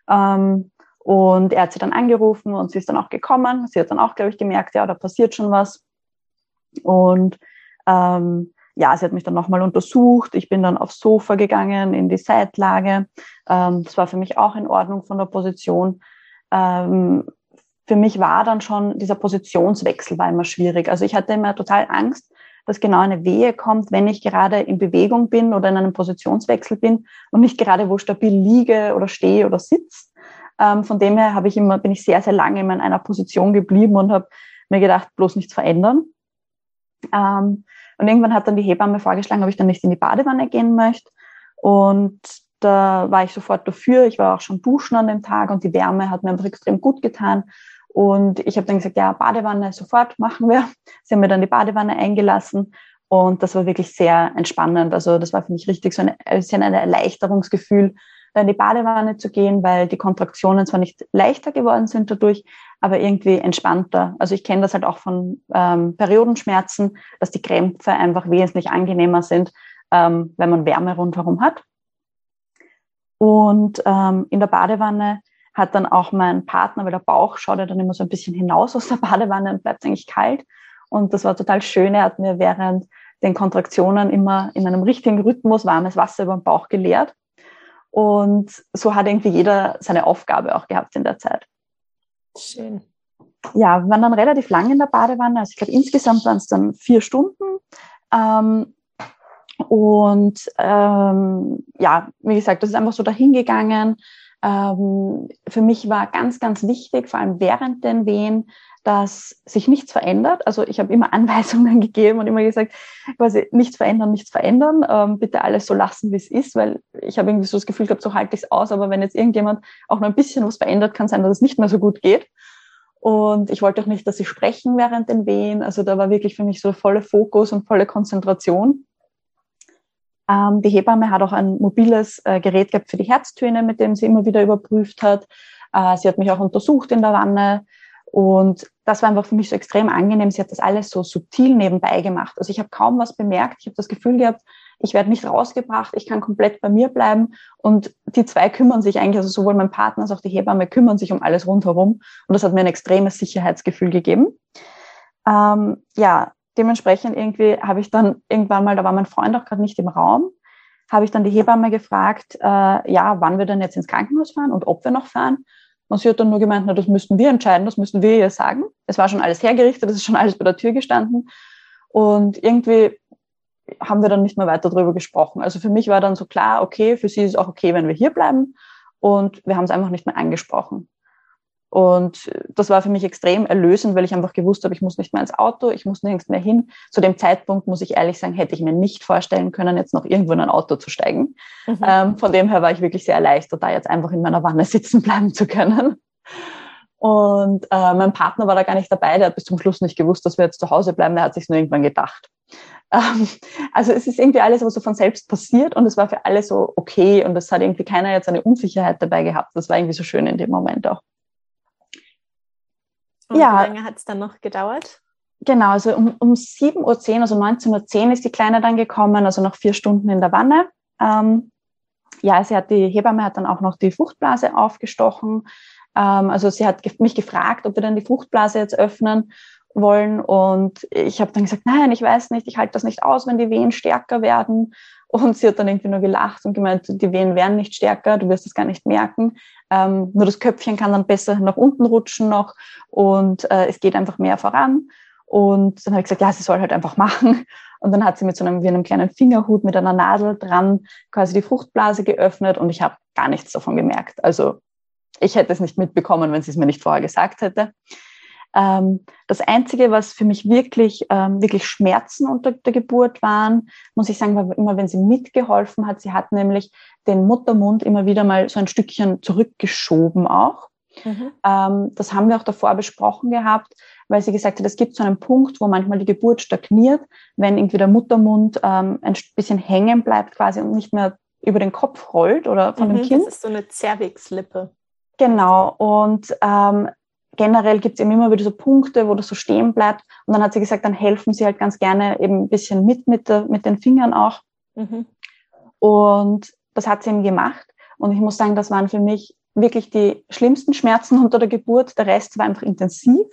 Ähm, und er hat sie dann angerufen und sie ist dann auch gekommen. Sie hat dann auch, glaube ich, gemerkt, ja, da passiert schon was. Und ähm, ja, sie hat mich dann nochmal untersucht. Ich bin dann aufs Sofa gegangen, in die Seitlage. Ähm, das war für mich auch in Ordnung von der Position. Ähm, für mich war dann schon dieser Positionswechsel war immer schwierig. Also ich hatte immer total Angst, dass genau eine Wehe kommt, wenn ich gerade in Bewegung bin oder in einem Positionswechsel bin und nicht gerade wo stabil liege oder stehe oder sitze. Ähm, von dem her habe ich immer, bin ich sehr, sehr lange in einer Position geblieben und habe mir gedacht, bloß nichts verändern. Ähm, und irgendwann hat dann die Hebamme vorgeschlagen, ob ich dann nicht in die Badewanne gehen möchte. Und da war ich sofort dafür. Ich war auch schon duschen an dem Tag und die Wärme hat mir einfach extrem gut getan. Und ich habe dann gesagt, ja, Badewanne sofort machen wir. <laughs> Sie haben mir dann die Badewanne eingelassen und das war wirklich sehr entspannend. Also das war für mich richtig so ein, bisschen ein Erleichterungsgefühl, in die Badewanne zu gehen, weil die Kontraktionen zwar nicht leichter geworden sind dadurch, aber irgendwie entspannter. Also ich kenne das halt auch von ähm, Periodenschmerzen, dass die Krämpfe einfach wesentlich angenehmer sind, ähm, wenn man Wärme rundherum hat. Und ähm, in der Badewanne hat dann auch mein Partner, weil der Bauch schaut ja dann immer so ein bisschen hinaus aus der Badewanne und bleibt eigentlich kalt. Und das war total schön. Er hat mir während den Kontraktionen immer in einem richtigen Rhythmus warmes Wasser über den Bauch geleert. Und so hat irgendwie jeder seine Aufgabe auch gehabt in der Zeit. Schön. Ja, wir waren dann relativ lang in der Badewanne. Also ich glaube, insgesamt waren es dann vier Stunden. Ähm, und ähm, ja, wie gesagt, das ist einfach so dahingegangen. Ähm, für mich war ganz, ganz wichtig, vor allem während den Wehen, dass sich nichts verändert. Also ich habe immer <laughs> Anweisungen gegeben und immer gesagt, quasi nichts verändern, nichts verändern, ähm, bitte alles so lassen, wie es ist, weil ich habe irgendwie so das Gefühl gehabt, so halte ich es aus, aber wenn jetzt irgendjemand auch nur ein bisschen was verändert, kann sein, dass es nicht mehr so gut geht. Und ich wollte auch nicht, dass sie sprechen während den Wehen. Also da war wirklich für mich so volle Fokus und volle Konzentration. Ähm, die Hebamme hat auch ein mobiles äh, Gerät gehabt für die Herztöne, mit dem sie immer wieder überprüft hat. Äh, sie hat mich auch untersucht in der Wanne. Und das war einfach für mich so extrem angenehm. Sie hat das alles so subtil nebenbei gemacht. Also ich habe kaum was bemerkt. Ich habe das Gefühl gehabt, ich werde nicht rausgebracht, ich kann komplett bei mir bleiben. Und die zwei kümmern sich eigentlich, also sowohl mein Partner als auch die Hebamme kümmern sich um alles rundherum. Und das hat mir ein extremes Sicherheitsgefühl gegeben. Ähm, ja, dementsprechend irgendwie habe ich dann irgendwann mal, da war mein Freund auch gerade nicht im Raum, habe ich dann die Hebamme gefragt, äh, ja, wann wir denn jetzt ins Krankenhaus fahren und ob wir noch fahren. Und sie hat dann nur gemeint, na, das müssten wir entscheiden, das müssten wir ihr sagen. Es war schon alles hergerichtet, das ist schon alles bei der Tür gestanden. Und irgendwie haben wir dann nicht mehr weiter darüber gesprochen. Also für mich war dann so klar, okay, für sie ist es auch okay, wenn wir hier bleiben. Und wir haben es einfach nicht mehr angesprochen. Und das war für mich extrem erlösend, weil ich einfach gewusst habe, ich muss nicht mehr ins Auto, ich muss nirgends mehr hin. Zu dem Zeitpunkt, muss ich ehrlich sagen, hätte ich mir nicht vorstellen können, jetzt noch irgendwo in ein Auto zu steigen. Mhm. Ähm, von dem her war ich wirklich sehr erleichtert, da jetzt einfach in meiner Wanne <laughs> sitzen bleiben zu können. Und äh, mein Partner war da gar nicht dabei, der hat bis zum Schluss nicht gewusst, dass wir jetzt zu Hause bleiben, der hat sich nur irgendwann gedacht. <laughs> Ähm, also es ist irgendwie alles aber so von selbst passiert und es war für alle so okay und es hat irgendwie keiner jetzt eine Unsicherheit dabei gehabt. Das war irgendwie so schön in dem Moment auch. Und ja. wie lange hat es dann noch gedauert? Genau, also um, um 7.10 Uhr, also 19.10 Uhr ist die Kleine dann gekommen, also noch vier Stunden in der Wanne. Ähm, ja, sie hat die Hebamme hat dann auch noch die Fruchtblase aufgestochen. Ähm, also sie hat mich gefragt, ob wir dann die Fruchtblase jetzt öffnen wollen. Und ich habe dann gesagt, nein, ich weiß nicht, ich halte das nicht aus, wenn die Wehen stärker werden. Und sie hat dann irgendwie nur gelacht und gemeint, die Wehen werden nicht stärker, du wirst es gar nicht merken. Ähm, nur das Köpfchen kann dann besser nach unten rutschen noch und äh, es geht einfach mehr voran. Und dann habe ich gesagt, ja, sie soll halt einfach machen. <laughs> Und dann hat sie mit so einem, wie einem kleinen Fingerhut mit einer Nadel dran quasi die Fruchtblase geöffnet und ich habe gar nichts davon gemerkt. Also ich hätte es nicht mitbekommen, wenn sie es mir nicht vorher gesagt hätte. Ähm, das Einzige, was für mich wirklich, ähm, wirklich Schmerzen unter der Geburt waren, muss ich sagen, war immer, wenn sie mitgeholfen hat. Sie hat nämlich den Muttermund immer wieder mal so ein Stückchen zurückgeschoben auch. Mhm. Ähm, das haben wir auch davor besprochen gehabt, weil sie gesagt hat, es gibt so einen Punkt, wo manchmal die Geburt stagniert, wenn irgendwie der Muttermund ein bisschen hängen bleibt quasi und nicht mehr über den Kopf rollt oder von mhm, dem Kind. Das ist so eine Zervixlippe. Genau. Und ähm, generell gibt es eben immer wieder so Punkte, wo das so stehen bleibt. Und dann hat sie gesagt, dann helfen sie halt ganz gerne eben ein bisschen mit, mit, der, mit den Fingern auch. Mhm. Und das hat sie eben gemacht. Und ich muss sagen, das waren für mich wirklich die schlimmsten Schmerzen unter der Geburt. Der Rest war einfach intensiv.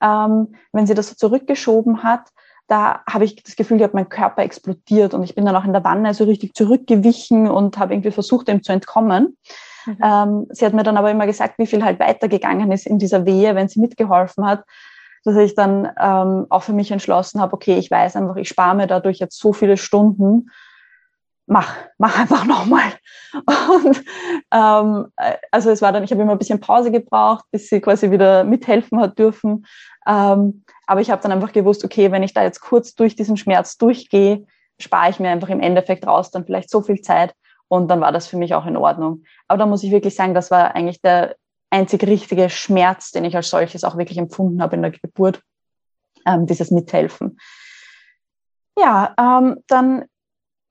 Ähm, wenn sie das so zurückgeschoben hat, da habe ich das Gefühl gehabt, mein Körper explodiert und ich bin dann auch in der Wanne so richtig zurückgewichen und habe irgendwie versucht, dem zu entkommen. Mhm. Ähm, sie hat mir dann aber immer gesagt, wie viel halt weitergegangen ist in dieser Wehe, wenn sie mitgeholfen hat, dass ich dann ähm, auch für mich entschlossen habe, okay, ich weiß einfach, ich spare mir dadurch jetzt so viele Stunden, mach, mach einfach <laughs> nochmal. Und ähm, also es war dann, ich habe immer ein bisschen Pause gebraucht, bis sie quasi wieder mithelfen hat dürfen. Ähm, aber ich habe dann einfach gewusst, okay, wenn ich da jetzt kurz durch diesen Schmerz durchgehe, spare ich mir einfach im Endeffekt raus dann vielleicht so viel Zeit Und dann war das für mich auch in Ordnung. Aber da muss ich wirklich sagen, das war eigentlich der einzig richtige Schmerz, den ich als solches auch wirklich empfunden habe in der Geburt, ähm, dieses Mithelfen. Ja, ähm, dann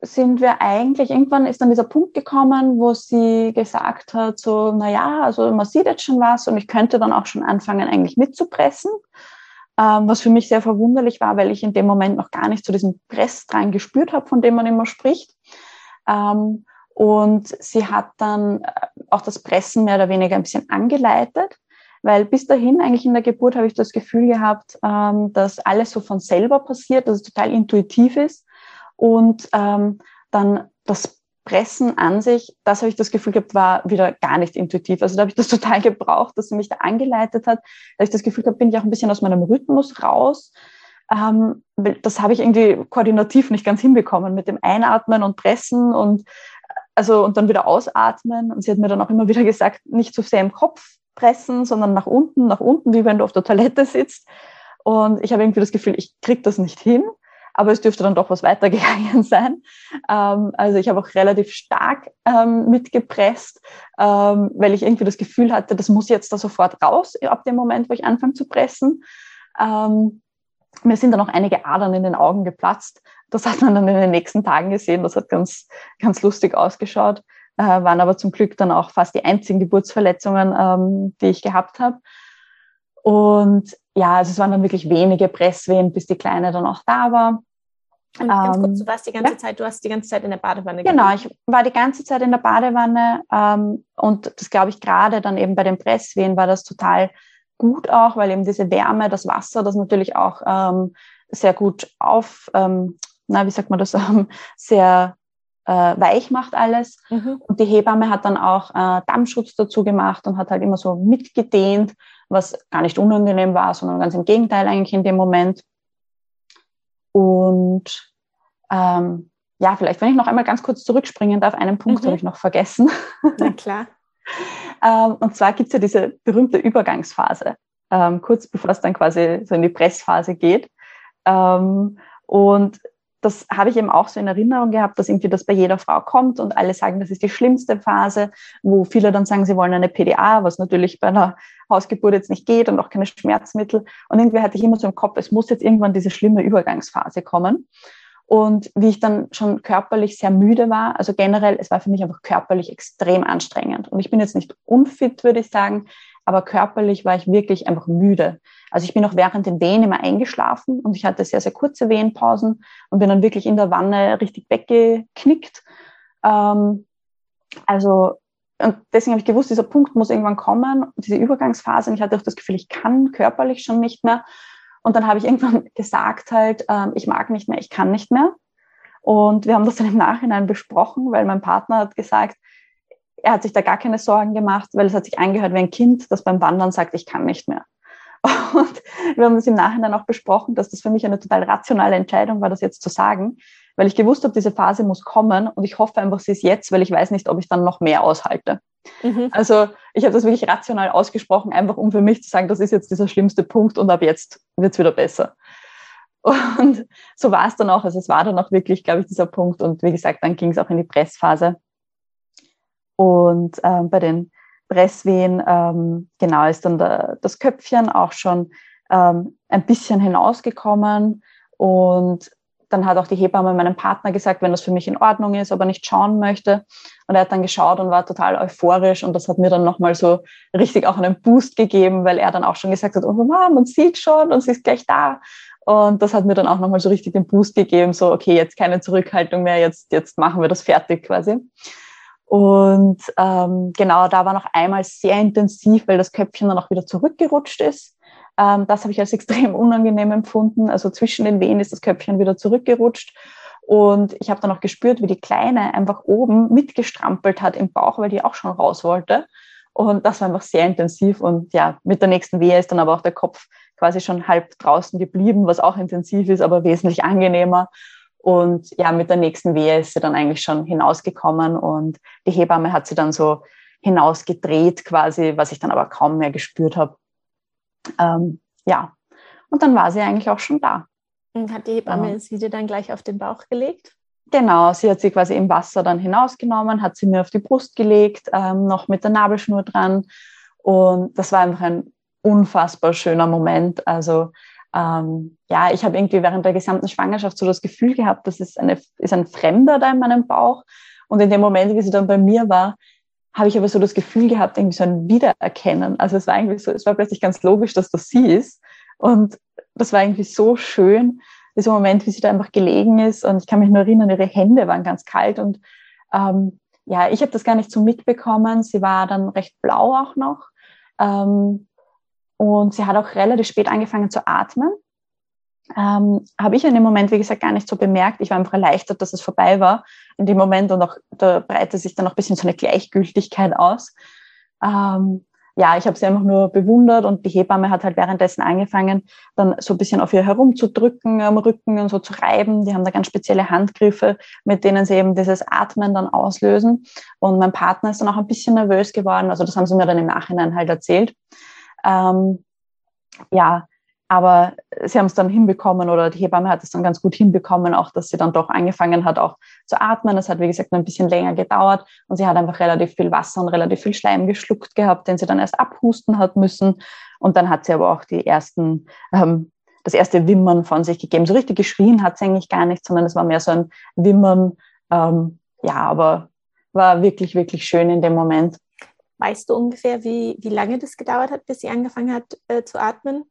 sind wir eigentlich, irgendwann ist dann dieser Punkt gekommen, wo sie gesagt hat, so, na ja, also man sieht jetzt schon was und ich könnte dann auch schon anfangen, eigentlich mitzupressen. Ähm, was für mich sehr verwunderlich war, weil ich in dem Moment noch gar nicht so diesen Pressdrang gespürt habe, von dem man immer spricht. Ähm, und sie hat dann äh, auch das Pressen mehr oder weniger ein bisschen angeleitet, weil bis dahin eigentlich in der Geburt habe ich das Gefühl gehabt, ähm, dass alles so von selber passiert, dass es total intuitiv ist. Und ähm, dann das Pressen an sich, das habe ich das Gefühl gehabt, war wieder gar nicht intuitiv. Also da habe ich das <laughs> total gebraucht, dass sie mich da angeleitet hat. Da habe ich das Gefühl gehabt, bin ich auch ein bisschen aus meinem Rhythmus raus. Ähm, das habe ich irgendwie koordinativ nicht ganz hinbekommen mit dem Einatmen und Pressen und also und dann wieder ausatmen. Und sie hat mir dann auch immer wieder gesagt, nicht zu sehr im Kopf pressen, sondern nach unten, nach unten, wie wenn du auf der Toilette sitzt. Und ich habe irgendwie das Gefühl, ich kriege das nicht hin aber es dürfte dann doch was <laughs> weitergegangen sein. Ähm, also ich habe auch relativ stark ähm, mitgepresst, ähm, weil ich irgendwie das Gefühl hatte, das muss jetzt da sofort raus, ab dem Moment, wo ich anfange zu pressen. Ähm, mir sind dann auch einige Adern in den Augen geplatzt. Das hat man dann in den nächsten Tagen gesehen. Das hat ganz, ganz lustig ausgeschaut. Äh, waren aber zum Glück dann auch fast die einzigen Geburtsverletzungen, ähm, die ich gehabt habe. Und ja, also es waren dann wirklich wenige Presswehen, bis die Kleine dann auch da war. Und ganz kurz, du ähm, warst die ganze ja. Zeit, du hast die ganze Zeit in der Badewanne Genau, ich war die ganze Zeit in der Badewanne ähm, und das glaube ich gerade dann eben bei den Presswehen war das total gut auch, weil eben diese Wärme, das Wasser, das natürlich auch ähm, sehr gut auf, ähm, na, wie sagt man das, <laughs> ähm, sehr äh, weich macht alles. Mhm. Und die Hebamme hat dann auch äh, Dammschutz dazu gemacht und hat halt immer so mitgedehnt, was gar nicht unangenehm war, sondern ganz im Gegenteil eigentlich in dem Moment. Und ähm, ja, vielleicht, wenn ich noch einmal ganz kurz zurückspringen darf, einen Punkt mhm. habe ich noch vergessen. Na klar. Ähm, und zwar gibt es ja diese berühmte Übergangsphase, ähm, kurz bevor es dann quasi so in die Pressphase geht. Ähm, und das habe ich eben auch so in Erinnerung gehabt, dass irgendwie das bei jeder Frau kommt und alle sagen, das ist die schlimmste Phase, wo viele dann sagen, sie wollen eine PDA, was natürlich bei einer Hausgeburt jetzt nicht geht und auch keine Schmerzmittel. Und irgendwie hatte ich immer so im Kopf, es muss jetzt irgendwann diese schlimme Übergangsphase kommen. Und wie ich dann schon körperlich sehr müde war, also generell, es war für mich einfach körperlich extrem anstrengend. Und ich bin jetzt nicht unfit, würde ich sagen, aber körperlich war ich wirklich einfach müde. Also ich bin auch während den Wehen immer eingeschlafen und ich hatte sehr, sehr kurze Wehenpausen und bin dann wirklich in der Wanne richtig weggeknickt. Ähm, also und deswegen habe ich gewusst, dieser Punkt muss irgendwann kommen, diese Übergangsphase. Und ich hatte auch das Gefühl, ich kann körperlich schon nicht mehr. Und dann habe ich irgendwann <laughs> gesagt halt, ähm, ich mag nicht mehr, ich kann nicht mehr. Und wir haben das dann im Nachhinein besprochen, weil mein Partner hat gesagt, er hat sich da gar keine Sorgen gemacht, weil es hat sich angehört wie ein Kind, das beim Wandern sagt, ich kann nicht mehr. <laughs> Und wir haben das im Nachhinein auch besprochen, dass das für mich eine total rationale Entscheidung war, das jetzt zu sagen, weil ich gewusst habe, diese Phase muss kommen und ich hoffe einfach, sie ist jetzt, weil ich weiß nicht, ob ich dann noch mehr aushalte. Mhm. Also ich habe das wirklich rational ausgesprochen, einfach um für mich zu sagen, das ist jetzt dieser schlimmste Punkt und ab jetzt wird es wieder besser. <laughs> Und so war es dann auch. Also es war dann auch wirklich, glaube ich, dieser Punkt. Und wie gesagt, dann ging es auch in die Pressphase. Und ähm, bei den Presswehen, ähm, genau, ist dann der, das Köpfchen auch schon ähm, ein bisschen hinausgekommen. Und dann hat auch die Hebamme meinem Partner gesagt, wenn das für mich in Ordnung ist, ob er nicht schauen möchte. Und er hat dann geschaut und war total euphorisch. Und das hat mir dann nochmal so richtig auch einen Boost gegeben, weil er dann auch schon gesagt hat, oh Mama, man sieht schon und sie ist gleich da. Und das hat mir dann auch nochmal so richtig den Boost gegeben, so, okay, jetzt keine Zurückhaltung mehr, jetzt, jetzt machen wir das fertig quasi. Und ähm, genau, da war noch einmal sehr intensiv, weil das Köpfchen dann auch wieder zurückgerutscht ist. Ähm, das habe ich als extrem unangenehm empfunden. Also zwischen den Wehen ist das Köpfchen wieder zurückgerutscht. Und ich habe dann auch gespürt, wie die Kleine einfach oben mitgestrampelt hat im Bauch, weil die auch schon raus wollte. Und das war einfach sehr intensiv. Und ja, mit der nächsten Wehe ist dann aber auch der Kopf quasi schon halb draußen geblieben, was auch intensiv ist, aber wesentlich angenehmer. Und ja, mit der nächsten Wehe ist sie dann eigentlich schon hinausgekommen und die Hebamme hat sie dann so hinausgedreht quasi, was ich dann aber kaum mehr gespürt habe. Ähm, ja, und dann war sie eigentlich auch schon da. Und hat die Hebamme ja. sie dir dann gleich auf den Bauch gelegt? Genau, sie hat sie quasi im Wasser dann hinausgenommen, hat sie mir auf die Brust gelegt, ähm, noch mit der Nabelschnur dran. Und das war einfach ein unfassbar schöner Moment. Also ähm, ja, ich habe irgendwie während der gesamten Schwangerschaft so das Gefühl gehabt, das ist, eine, ist ein Fremder da in meinem Bauch. Und in dem Moment, wie sie dann bei mir war, habe ich aber so das Gefühl gehabt, irgendwie so ein Wiedererkennen. Also es war irgendwie so, es war plötzlich ganz logisch, dass das sie ist. Und das war irgendwie so schön, dieser Moment, wie sie da einfach gelegen ist. Und ich kann mich nur erinnern, ihre Hände waren ganz kalt. Und ähm, ja, ich habe das gar nicht so mitbekommen. Sie war dann recht blau auch noch. Ähm, und sie hat auch relativ spät angefangen zu atmen. Ähm, habe ich in dem Moment, wie gesagt, gar nicht so bemerkt. Ich war einfach erleichtert, dass es vorbei war in dem Moment und auch da breitet sich dann auch ein bisschen so eine Gleichgültigkeit aus. Ähm, ja, ich habe sie einfach nur bewundert und die Hebamme hat halt währenddessen angefangen, dann so ein bisschen auf ihr herumzudrücken am Rücken und so zu reiben. Die haben da ganz spezielle Handgriffe, mit denen sie eben dieses Atmen dann auslösen. Und mein Partner ist dann auch ein bisschen nervös geworden. Also das haben sie mir dann im Nachhinein halt erzählt. Ähm, ja, aber sie haben es dann hinbekommen oder die Hebamme hat es dann ganz gut hinbekommen, auch dass sie dann doch angefangen hat, auch zu atmen. Das hat, wie gesagt, ein bisschen länger gedauert und sie hat einfach relativ viel Wasser und relativ viel Schleim geschluckt gehabt, den sie dann erst abhusten hat müssen. Und dann hat sie aber auch die ersten, ähm, das erste Wimmern von sich gegeben. So richtig geschrien hat sie eigentlich gar nicht, sondern es war mehr so ein Wimmern. Ähm, ja, aber war wirklich, wirklich schön in dem Moment. Weißt du ungefähr, wie, wie lange das gedauert hat, bis sie angefangen hat äh, zu atmen?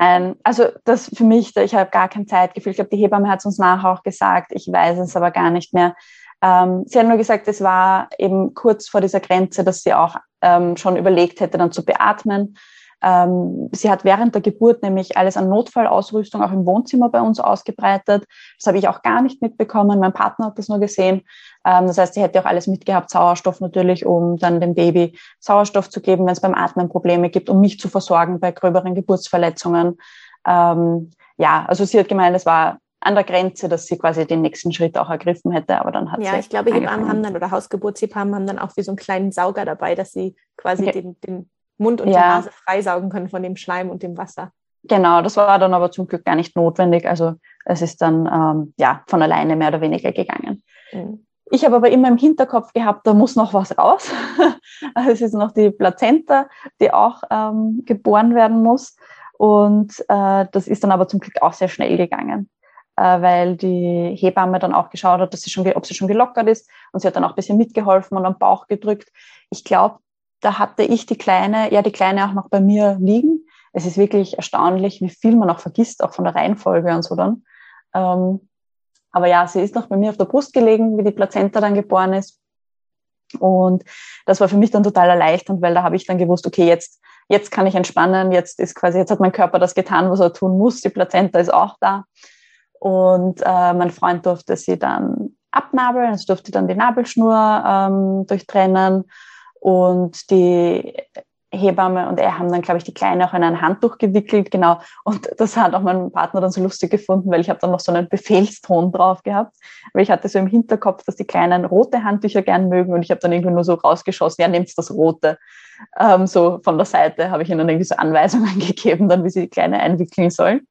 Ähm, also das für mich, ich habe gar kein Zeitgefühl. Ich glaube, die Hebamme hat es uns nachher auch gesagt. Ich weiß es aber gar nicht mehr. Ähm, sie hat nur gesagt, es war eben kurz vor dieser Grenze, dass sie auch ähm, schon überlegt hätte, dann zu beatmen. Ähm, sie hat während der Geburt nämlich alles an Notfallausrüstung auch im Wohnzimmer bei uns ausgebreitet. Das habe ich auch gar nicht mitbekommen. Mein Partner hat das nur gesehen. Ähm, das heißt, sie hätte auch alles mitgehabt, Sauerstoff natürlich, um dann dem Baby Sauerstoff zu geben, wenn es beim Atmen Probleme gibt, um mich zu versorgen bei gröberen Geburtsverletzungen. Ähm, ja, also sie hat gemeint, es war an der Grenze, dass sie quasi den nächsten Schritt auch ergriffen hätte, aber dann hat ja, sie. Ja, ich glaube, Hebammen haben dann oder Hausgeburtshebammen haben dann auch wie so einen kleinen Sauger dabei, dass sie quasi okay. den, den Mund und ja. die Nase freisaugen können von dem Schleim und dem Wasser. Genau, das war dann aber zum Glück gar nicht notwendig. Also es ist dann ähm, ja von alleine mehr oder weniger gegangen. Mhm. Ich habe aber immer im Hinterkopf gehabt, da muss noch was raus. <laughs> also es ist noch die Plazenta, die auch ähm, geboren werden muss. Und äh, das ist dann aber zum Glück auch sehr schnell gegangen, äh, weil die Hebamme dann auch geschaut hat, dass sie schon, ob sie schon gelockert ist. Und sie hat dann auch ein bisschen mitgeholfen und am Bauch gedrückt. Ich glaube, da hatte ich die Kleine, ja, die Kleine auch noch bei mir liegen. Es ist wirklich erstaunlich, wie viel man auch vergisst, auch von der Reihenfolge und so dann. Ähm, aber ja, sie ist noch bei mir auf der Brust gelegen, wie die Plazenta dann geboren ist. Und das war für mich dann total erleichternd, weil da habe ich dann gewusst, okay, jetzt, jetzt kann ich entspannen, jetzt ist quasi, jetzt hat mein Körper das getan, was er tun muss, die Plazenta ist auch da. Und äh, mein Freund durfte sie dann abnabeln, es durfte dann die Nabelschnur ähm, durchtrennen und die Hebamme und er haben dann, glaube ich, die Kleine auch in ein Handtuch gewickelt, genau. Und das hat auch mein Partner dann so lustig gefunden, weil ich habe dann noch so einen Befehlston drauf gehabt, weil ich hatte so im Hinterkopf, dass die Kleinen rote Handtücher gern mögen und ich habe dann irgendwie nur so rausgeschossen, ja, nehmt das rote. Ähm, so von der Seite habe ich ihnen irgendwie so Anweisungen <laughs> gegeben, dann wie sie die Kleine einwickeln sollen.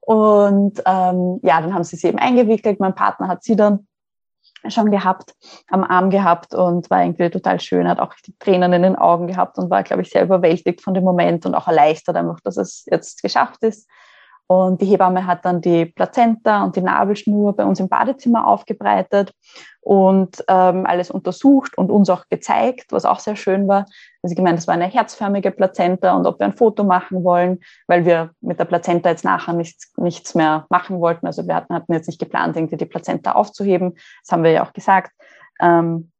Und ähm, ja, dann haben sie sie eben eingewickelt. Mein Partner hat sie dann schon gehabt, am Arm gehabt und war irgendwie total schön, hat auch die Tränen in den Augen gehabt und war, glaube ich, sehr überwältigt von dem Moment und auch erleichtert einfach, dass es jetzt geschafft ist. Und die Hebamme hat dann die Plazenta und die Nabelschnur bei uns im Badezimmer aufgebreitet und ähm, alles untersucht und uns auch gezeigt, was auch sehr schön war. Also gemeint, das war eine herzförmige Plazenta und ob wir ein Foto machen wollen, weil wir mit der Plazenta jetzt nachher nichts, nichts mehr machen wollten. Also wir hatten, hatten jetzt nicht geplant, irgendwie die Plazenta aufzuheben. Das haben wir ja auch gesagt. Ähm,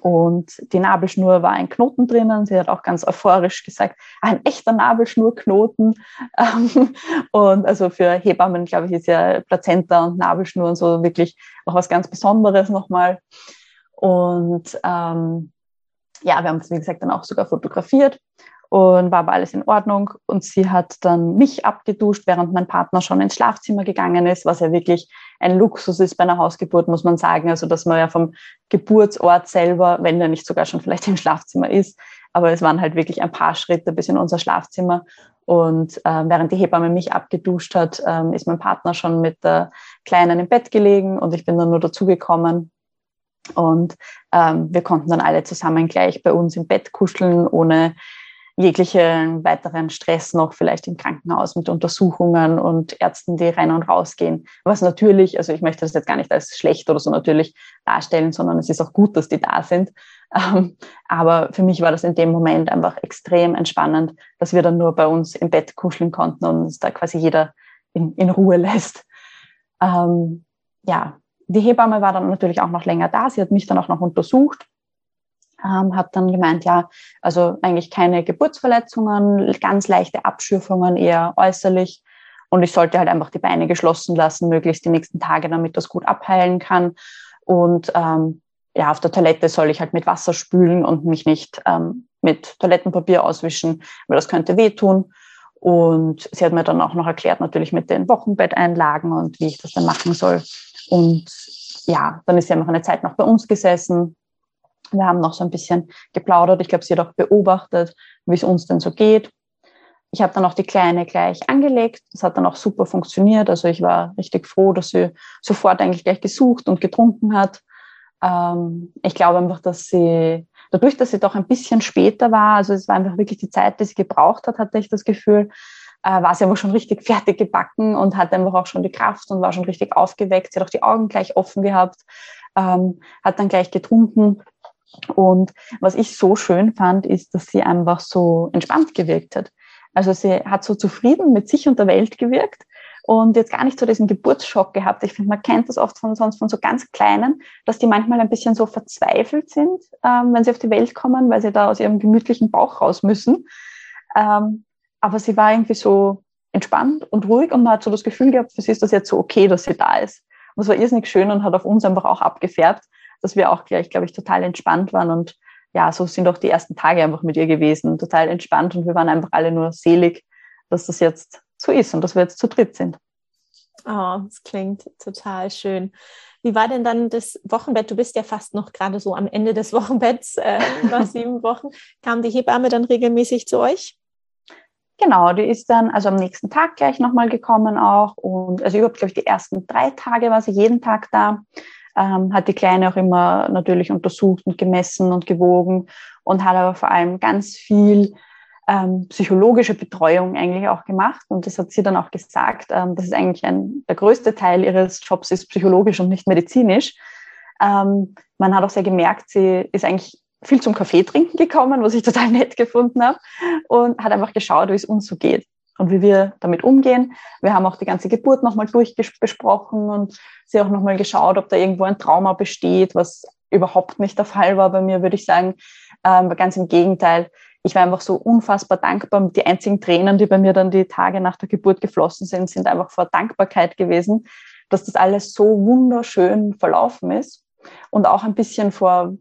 und die Nabelschnur war ein Knoten drinnen. Sie hat auch ganz euphorisch gesagt, ein echter Nabelschnurknoten. <laughs> und also für Hebammen, glaube ich, ist ja Plazenta und Nabelschnur und so wirklich auch was ganz Besonderes nochmal. Und ähm, ja, wir haben es, wie gesagt, dann auch sogar fotografiert und war aber alles in Ordnung. Und sie hat dann mich abgeduscht, während mein Partner schon ins Schlafzimmer gegangen ist, was ja wirklich ein Luxus ist bei einer Hausgeburt, muss man sagen. Also, dass man ja vom Geburtsort selber, wenn er nicht sogar schon vielleicht im Schlafzimmer ist, aber es waren halt wirklich ein paar Schritte bis in unser Schlafzimmer. Und äh, während die Hebamme mich abgeduscht hat, ähm, ist mein Partner schon mit der Kleinen im Bett gelegen und ich bin dann nur dazugekommen. Und ähm, wir konnten dann alle zusammen gleich bei uns im Bett kuscheln, ohne jeglichen weiteren Stress noch vielleicht im Krankenhaus mit Untersuchungen und Ärzten, die rein und raus gehen. Was natürlich, also ich möchte das jetzt gar nicht als schlecht oder so natürlich darstellen, sondern es ist auch gut, dass die da sind. Ähm, aber für mich war das in dem Moment einfach extrem entspannend, dass wir dann nur bei uns im Bett kuscheln konnten und uns da quasi jeder in, in Ruhe lässt. Ähm, ja, die Hebamme war dann natürlich auch noch länger da. Sie hat mich dann auch noch untersucht ähm, hat dann gemeint, ja, also eigentlich keine Geburtsverletzungen, ganz leichte Abschürfungen eher äußerlich. Und ich sollte halt einfach die Beine geschlossen lassen, möglichst die nächsten Tage, damit das gut abheilen kann. Und ähm, ja, auf der Toilette soll ich halt mit Wasser spülen und mich nicht ähm, mit Toilettenpapier auswischen, weil das könnte wehtun. Und sie hat mir dann auch noch erklärt, natürlich mit den Wochenbetteinlagen und wie ich das dann machen soll. Und ja, dann ist sie einfach eine Zeit noch bei uns gesessen, wir haben noch so ein bisschen geplaudert. Ich glaube, sie hat auch beobachtet, wie es uns denn so geht. Ich habe dann auch die Kleine gleich angelegt. Das hat dann auch super funktioniert. Also ich war richtig froh, dass sie sofort eigentlich gleich gesucht und getrunken hat. Ähm, ich glaube einfach, dass sie, dadurch, dass sie doch ein bisschen später war, also es war einfach wirklich die Zeit, die sie gebraucht hat, hatte ich das Gefühl, äh, war sie aber schon richtig fertig gebacken und hat einfach auch schon die Kraft und war schon richtig aufgeweckt. Sie hat auch die Augen gleich offen gehabt, ähm, hat dann gleich getrunken und was ich so schön fand, ist, dass sie einfach so entspannt gewirkt hat. Also sie hat so zufrieden mit sich und der Welt gewirkt und jetzt gar nicht so diesen Geburtsschock gehabt. Ich finde, man kennt das oft von sonst von so ganz Kleinen, dass die manchmal ein bisschen so verzweifelt sind, ähm, wenn sie auf die Welt kommen, weil sie da aus ihrem gemütlichen Bauch raus müssen. Ähm, aber sie war irgendwie so entspannt und ruhig und man hat so das Gefühl gehabt, für sie ist das jetzt so okay, dass sie da ist. Und es war irrsinnig schön und hat auf uns einfach auch abgefärbt dass wir auch gleich, glaube ich, total entspannt waren und ja, so sind auch die ersten Tage einfach mit ihr gewesen, total entspannt und wir waren einfach alle nur selig, dass das jetzt so ist und dass wir jetzt zu dritt sind. Oh, das klingt total schön. Wie war denn dann das Wochenbett? Du bist ja fast noch gerade so am Ende des <laughs> Wochenbetts, äh, nach sieben Wochen. Kam die Hebamme dann regelmäßig zu euch? Genau, die ist dann also am nächsten Tag gleich nochmal gekommen auch. Und also überhaupt, glaube ich, die ersten drei Tage war sie jeden Tag da ähm, hat die Kleine auch immer natürlich untersucht und gemessen und gewogen und hat aber vor allem ganz viel ähm, psychologische Betreuung eigentlich auch gemacht. Und das hat sie dann auch gesagt, ähm, das ist eigentlich ein, der größte Teil ihres Jobs ist psychologisch und nicht medizinisch. Ähm, man hat auch sehr gemerkt, sie ist eigentlich viel zum Kaffee trinken gekommen, was ich total nett gefunden habe und hat einfach geschaut, wie es uns so geht und wie wir damit umgehen. Wir haben auch die ganze Geburt nochmal durchbesprochen und sie auch nochmal geschaut, ob da irgendwo ein Trauma besteht, was überhaupt nicht der Fall war bei mir, würde ich sagen. Ähm, ganz im Gegenteil. Ich war einfach so unfassbar dankbar. Die einzigen Tränen, die bei mir dann die Tage nach der Geburt geflossen sind, sind einfach vor Dankbarkeit gewesen, dass das alles so wunderschön verlaufen ist und auch ein bisschen vor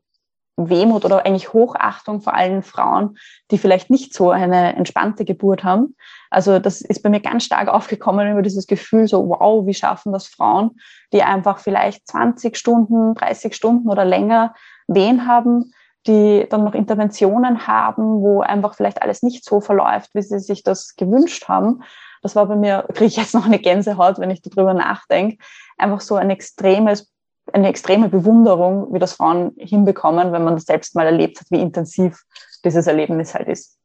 Wehmut oder eigentlich Hochachtung vor allen Frauen, die vielleicht nicht so eine entspannte Geburt haben. Also das ist bei mir ganz stark aufgekommen über dieses Gefühl, so wow, wie schaffen das Frauen, die einfach vielleicht 20 Stunden, 30 Stunden oder länger Wehen haben, die dann noch Interventionen haben, wo einfach vielleicht alles nicht so verläuft, wie sie sich das gewünscht haben. Das war bei mir, kriege ich jetzt noch eine Gänsehaut, wenn ich darüber nachdenke, einfach so ein extremes eine extreme Bewunderung, wie das Frauen hinbekommen, wenn man das selbst mal erlebt hat, wie intensiv dieses Erlebnis halt ist.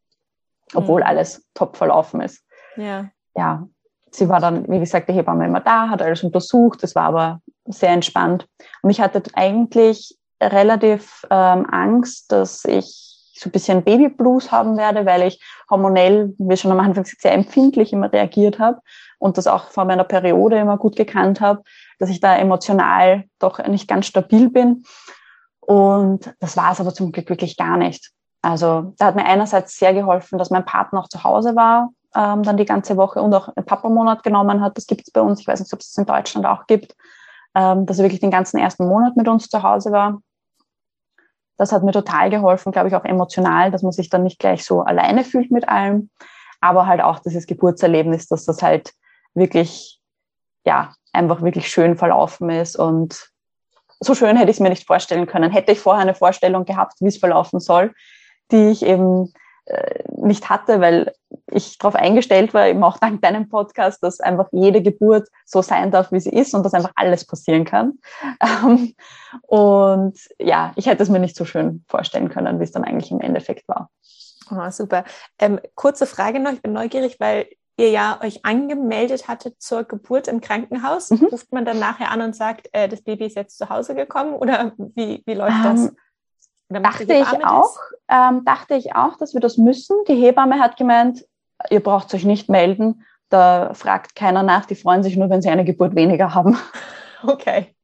Obwohl mhm. alles top verlaufen ist. Ja. Ja. Sie war dann, wie gesagt, die Hebamme immer da, hat alles untersucht. Es war aber sehr entspannt. Und ich hatte eigentlich relativ ähm, Angst, dass ich so ein bisschen Babyblues haben werde, weil ich hormonell, wie schon am Anfang sehr empfindlich immer reagiert habe und das auch vor meiner Periode immer gut gekannt habe dass ich da emotional doch nicht ganz stabil bin. Und das war es aber zum Glück wirklich gar nicht. Also da hat mir einerseits sehr geholfen, dass mein Partner auch zu Hause war, ähm, dann die ganze Woche und auch einen Papamonat genommen hat. Das gibt es bei uns. Ich weiß nicht, ob es das in Deutschland auch gibt, ähm, dass er wirklich den ganzen ersten Monat mit uns zu Hause war. Das hat mir total geholfen, glaube ich, auch emotional, dass man sich dann nicht gleich so alleine fühlt mit allem. Aber halt auch dieses Geburtserlebnis, dass das halt wirklich, ja, einfach wirklich schön verlaufen ist. Und so schön hätte ich es mir nicht vorstellen können. Hätte ich vorher eine Vorstellung gehabt, wie es verlaufen soll, die ich eben äh, nicht hatte, weil ich darauf eingestellt war, eben auch dank deinem Podcast, dass einfach jede Geburt so sein darf, wie sie ist und dass einfach alles passieren kann. Ähm, und ja, ich hätte es mir nicht so schön vorstellen können, wie es dann eigentlich im Endeffekt war. Oh, super. Ähm, kurze Frage noch, ich bin neugierig, weil ihr ja euch angemeldet hattet zur Geburt im Krankenhaus. Mhm. Ruft man dann nachher an und sagt, äh, das Baby ist jetzt zu Hause gekommen oder wie, wie läuft das? Dachte ich auch, ähm, dachte ich auch, dass wir das müssen. Die Hebamme hat gemeint, ihr braucht euch nicht melden. Da fragt keiner nach. Die freuen sich nur, wenn sie eine Geburt weniger haben. Okay.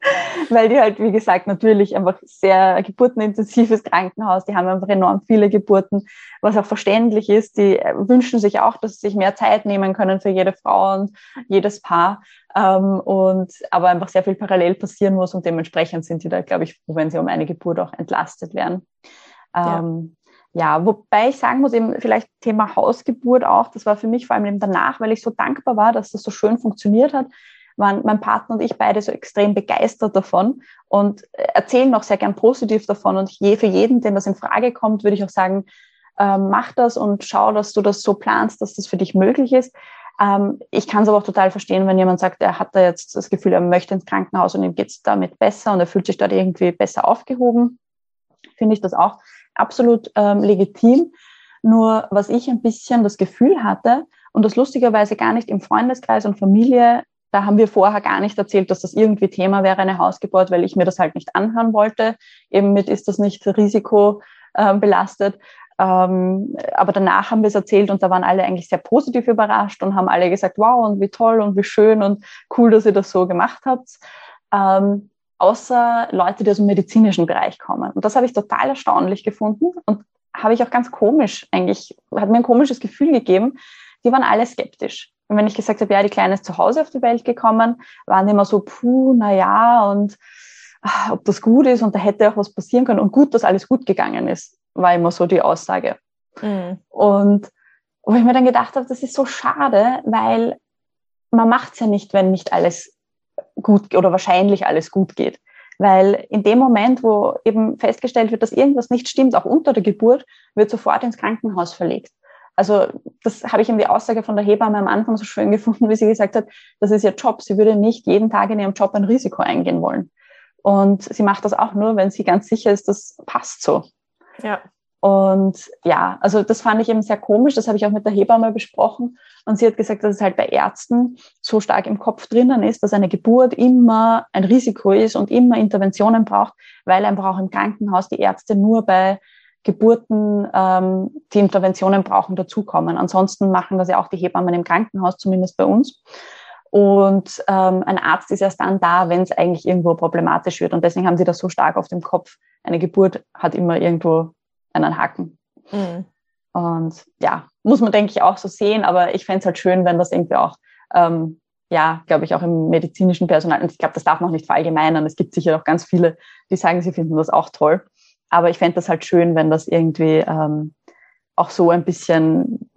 <laughs> Weil die halt, wie gesagt, natürlich einfach sehr geburtenintensives Krankenhaus, die haben einfach enorm viele Geburten, was auch verständlich ist. Die wünschen sich auch, dass sie sich mehr Zeit nehmen können für jede Frau und jedes Paar. Ähm, und aber einfach sehr viel parallel passieren muss und dementsprechend sind die da, glaube ich, froh, wenn sie um eine Geburt auch entlastet werden. Ähm, ja. ja, wobei ich sagen muss, eben vielleicht Thema Hausgeburt auch, das war für mich vor allem eben danach, weil ich so dankbar war, dass das so schön funktioniert hat, waren mein Partner und ich beide so extrem begeistert davon und erzählen auch sehr gern positiv davon. Und je, für jeden, dem das in Frage kommt, würde ich auch sagen, äh, mach das und schau, dass du das so planst, dass das für dich möglich ist. Ähm, ich kann es aber auch total verstehen, wenn jemand sagt, er hat da jetzt das Gefühl, er möchte ins Krankenhaus und ihm geht es damit besser und er fühlt sich dort irgendwie besser aufgehoben. Finde ich das auch absolut ähm, legitim. Nur was ich ein bisschen das Gefühl hatte und das lustigerweise gar nicht im Freundeskreis und Familie, da haben wir vorher gar nicht erzählt, dass das irgendwie Thema wäre, eine Hausgeburt, weil ich mir das halt nicht anhören wollte. Eben mit ist das nicht risikobelastet. Äh, ähm, aber danach haben wir es erzählt und da waren alle eigentlich sehr positiv überrascht und haben alle gesagt, wow, und wie toll und wie schön und cool, dass ihr das so gemacht habt. Ähm, außer Leute, die aus dem medizinischen Bereich kommen. Und das habe ich total erstaunlich gefunden und habe ich auch ganz komisch eigentlich, hat mir ein komisches Gefühl gegeben. Die waren alle skeptisch. Und wenn ich gesagt habe, ja, die Kleine ist zu Hause auf die Welt gekommen, waren die immer so, puh, na ja, und ach, ob das gut ist und da hätte auch was passieren können und gut, dass alles gut gegangen ist war immer so die Aussage. Mhm. Und wo ich mir dann gedacht habe, das ist so schade, weil man macht es ja nicht, wenn nicht alles gut oder wahrscheinlich alles gut geht. Weil in dem Moment, wo eben festgestellt wird, dass irgendwas nicht stimmt, auch unter der Geburt, wird sofort ins Krankenhaus verlegt. Also das habe ich in die Aussage von der Hebamme am Anfang so schön <laughs> gefunden, wie sie gesagt hat, das ist ihr Job. Sie würde nicht jeden Tag in ihrem Job ein Risiko eingehen wollen. Und sie macht das auch nur, wenn sie ganz sicher ist, das passt so. Ja. Und ja, also das fand ich eben sehr komisch. Das habe ich auch mit der Hebamme besprochen. Und sie hat gesagt, dass es halt bei Ärzten so stark im Kopf drinnen ist, dass eine Geburt immer ein Risiko ist und immer Interventionen braucht, weil einfach auch im Krankenhaus die Ärzte nur bei Geburten, ähm, die Interventionen brauchen, dazukommen. Ansonsten machen das ja auch die Hebammen im Krankenhaus, zumindest bei uns. Und ähm, ein Arzt ist erst dann da, wenn es eigentlich irgendwo problematisch wird. Und deswegen haben sie das so stark auf dem Kopf. Eine Geburt hat immer irgendwo einen Haken. Mhm. Und ja, muss man, denke ich, auch so sehen. Aber ich fände es halt schön, wenn das irgendwie auch, ähm, ja, glaube ich, auch im medizinischen Personal, und ich glaube, das darf man auch nicht verallgemeinern. Es gibt sicher auch ganz viele, die sagen, sie finden das auch toll. Aber ich fände das halt schön, wenn das irgendwie ähm, auch so ein bisschen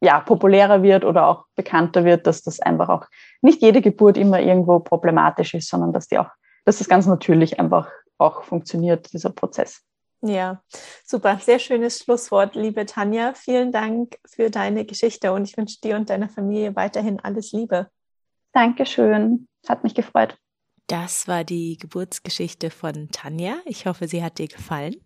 ja, populärer wird oder auch bekannter wird, dass das einfach auch nicht jede Geburt immer irgendwo problematisch ist, sondern dass die auch, dass das ganz natürlich einfach auch funktioniert, dieser Prozess. Ja, super. Sehr schönes Schlusswort, liebe Tanja. Vielen Dank für deine Geschichte und ich wünsche dir und deiner Familie weiterhin alles Liebe. Dankeschön. Hat mich gefreut. Das war die Geburtsgeschichte von Tanja. Ich hoffe, sie hat dir gefallen.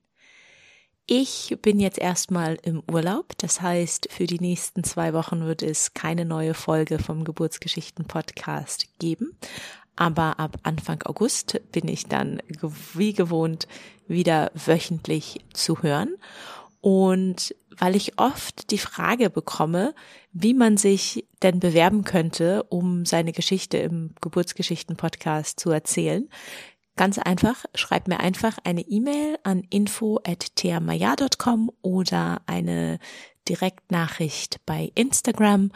Ich bin jetzt erstmal im Urlaub. Das heißt, für die nächsten zwei Wochen wird es keine neue Folge vom Geburtsgeschichten Podcast geben. Aber ab Anfang August bin ich dann wie gewohnt wieder wöchentlich zu hören. Und weil ich oft die Frage bekomme, wie man sich denn bewerben könnte, um seine Geschichte im Geburtsgeschichten-Podcast zu erzählen, Ganz einfach, schreib mir einfach eine E-Mail an info@theamaya.com oder eine Direktnachricht bei Instagram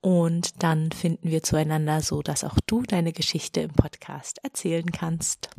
und dann finden wir zueinander so, dass auch du deine Geschichte im Podcast erzählen kannst.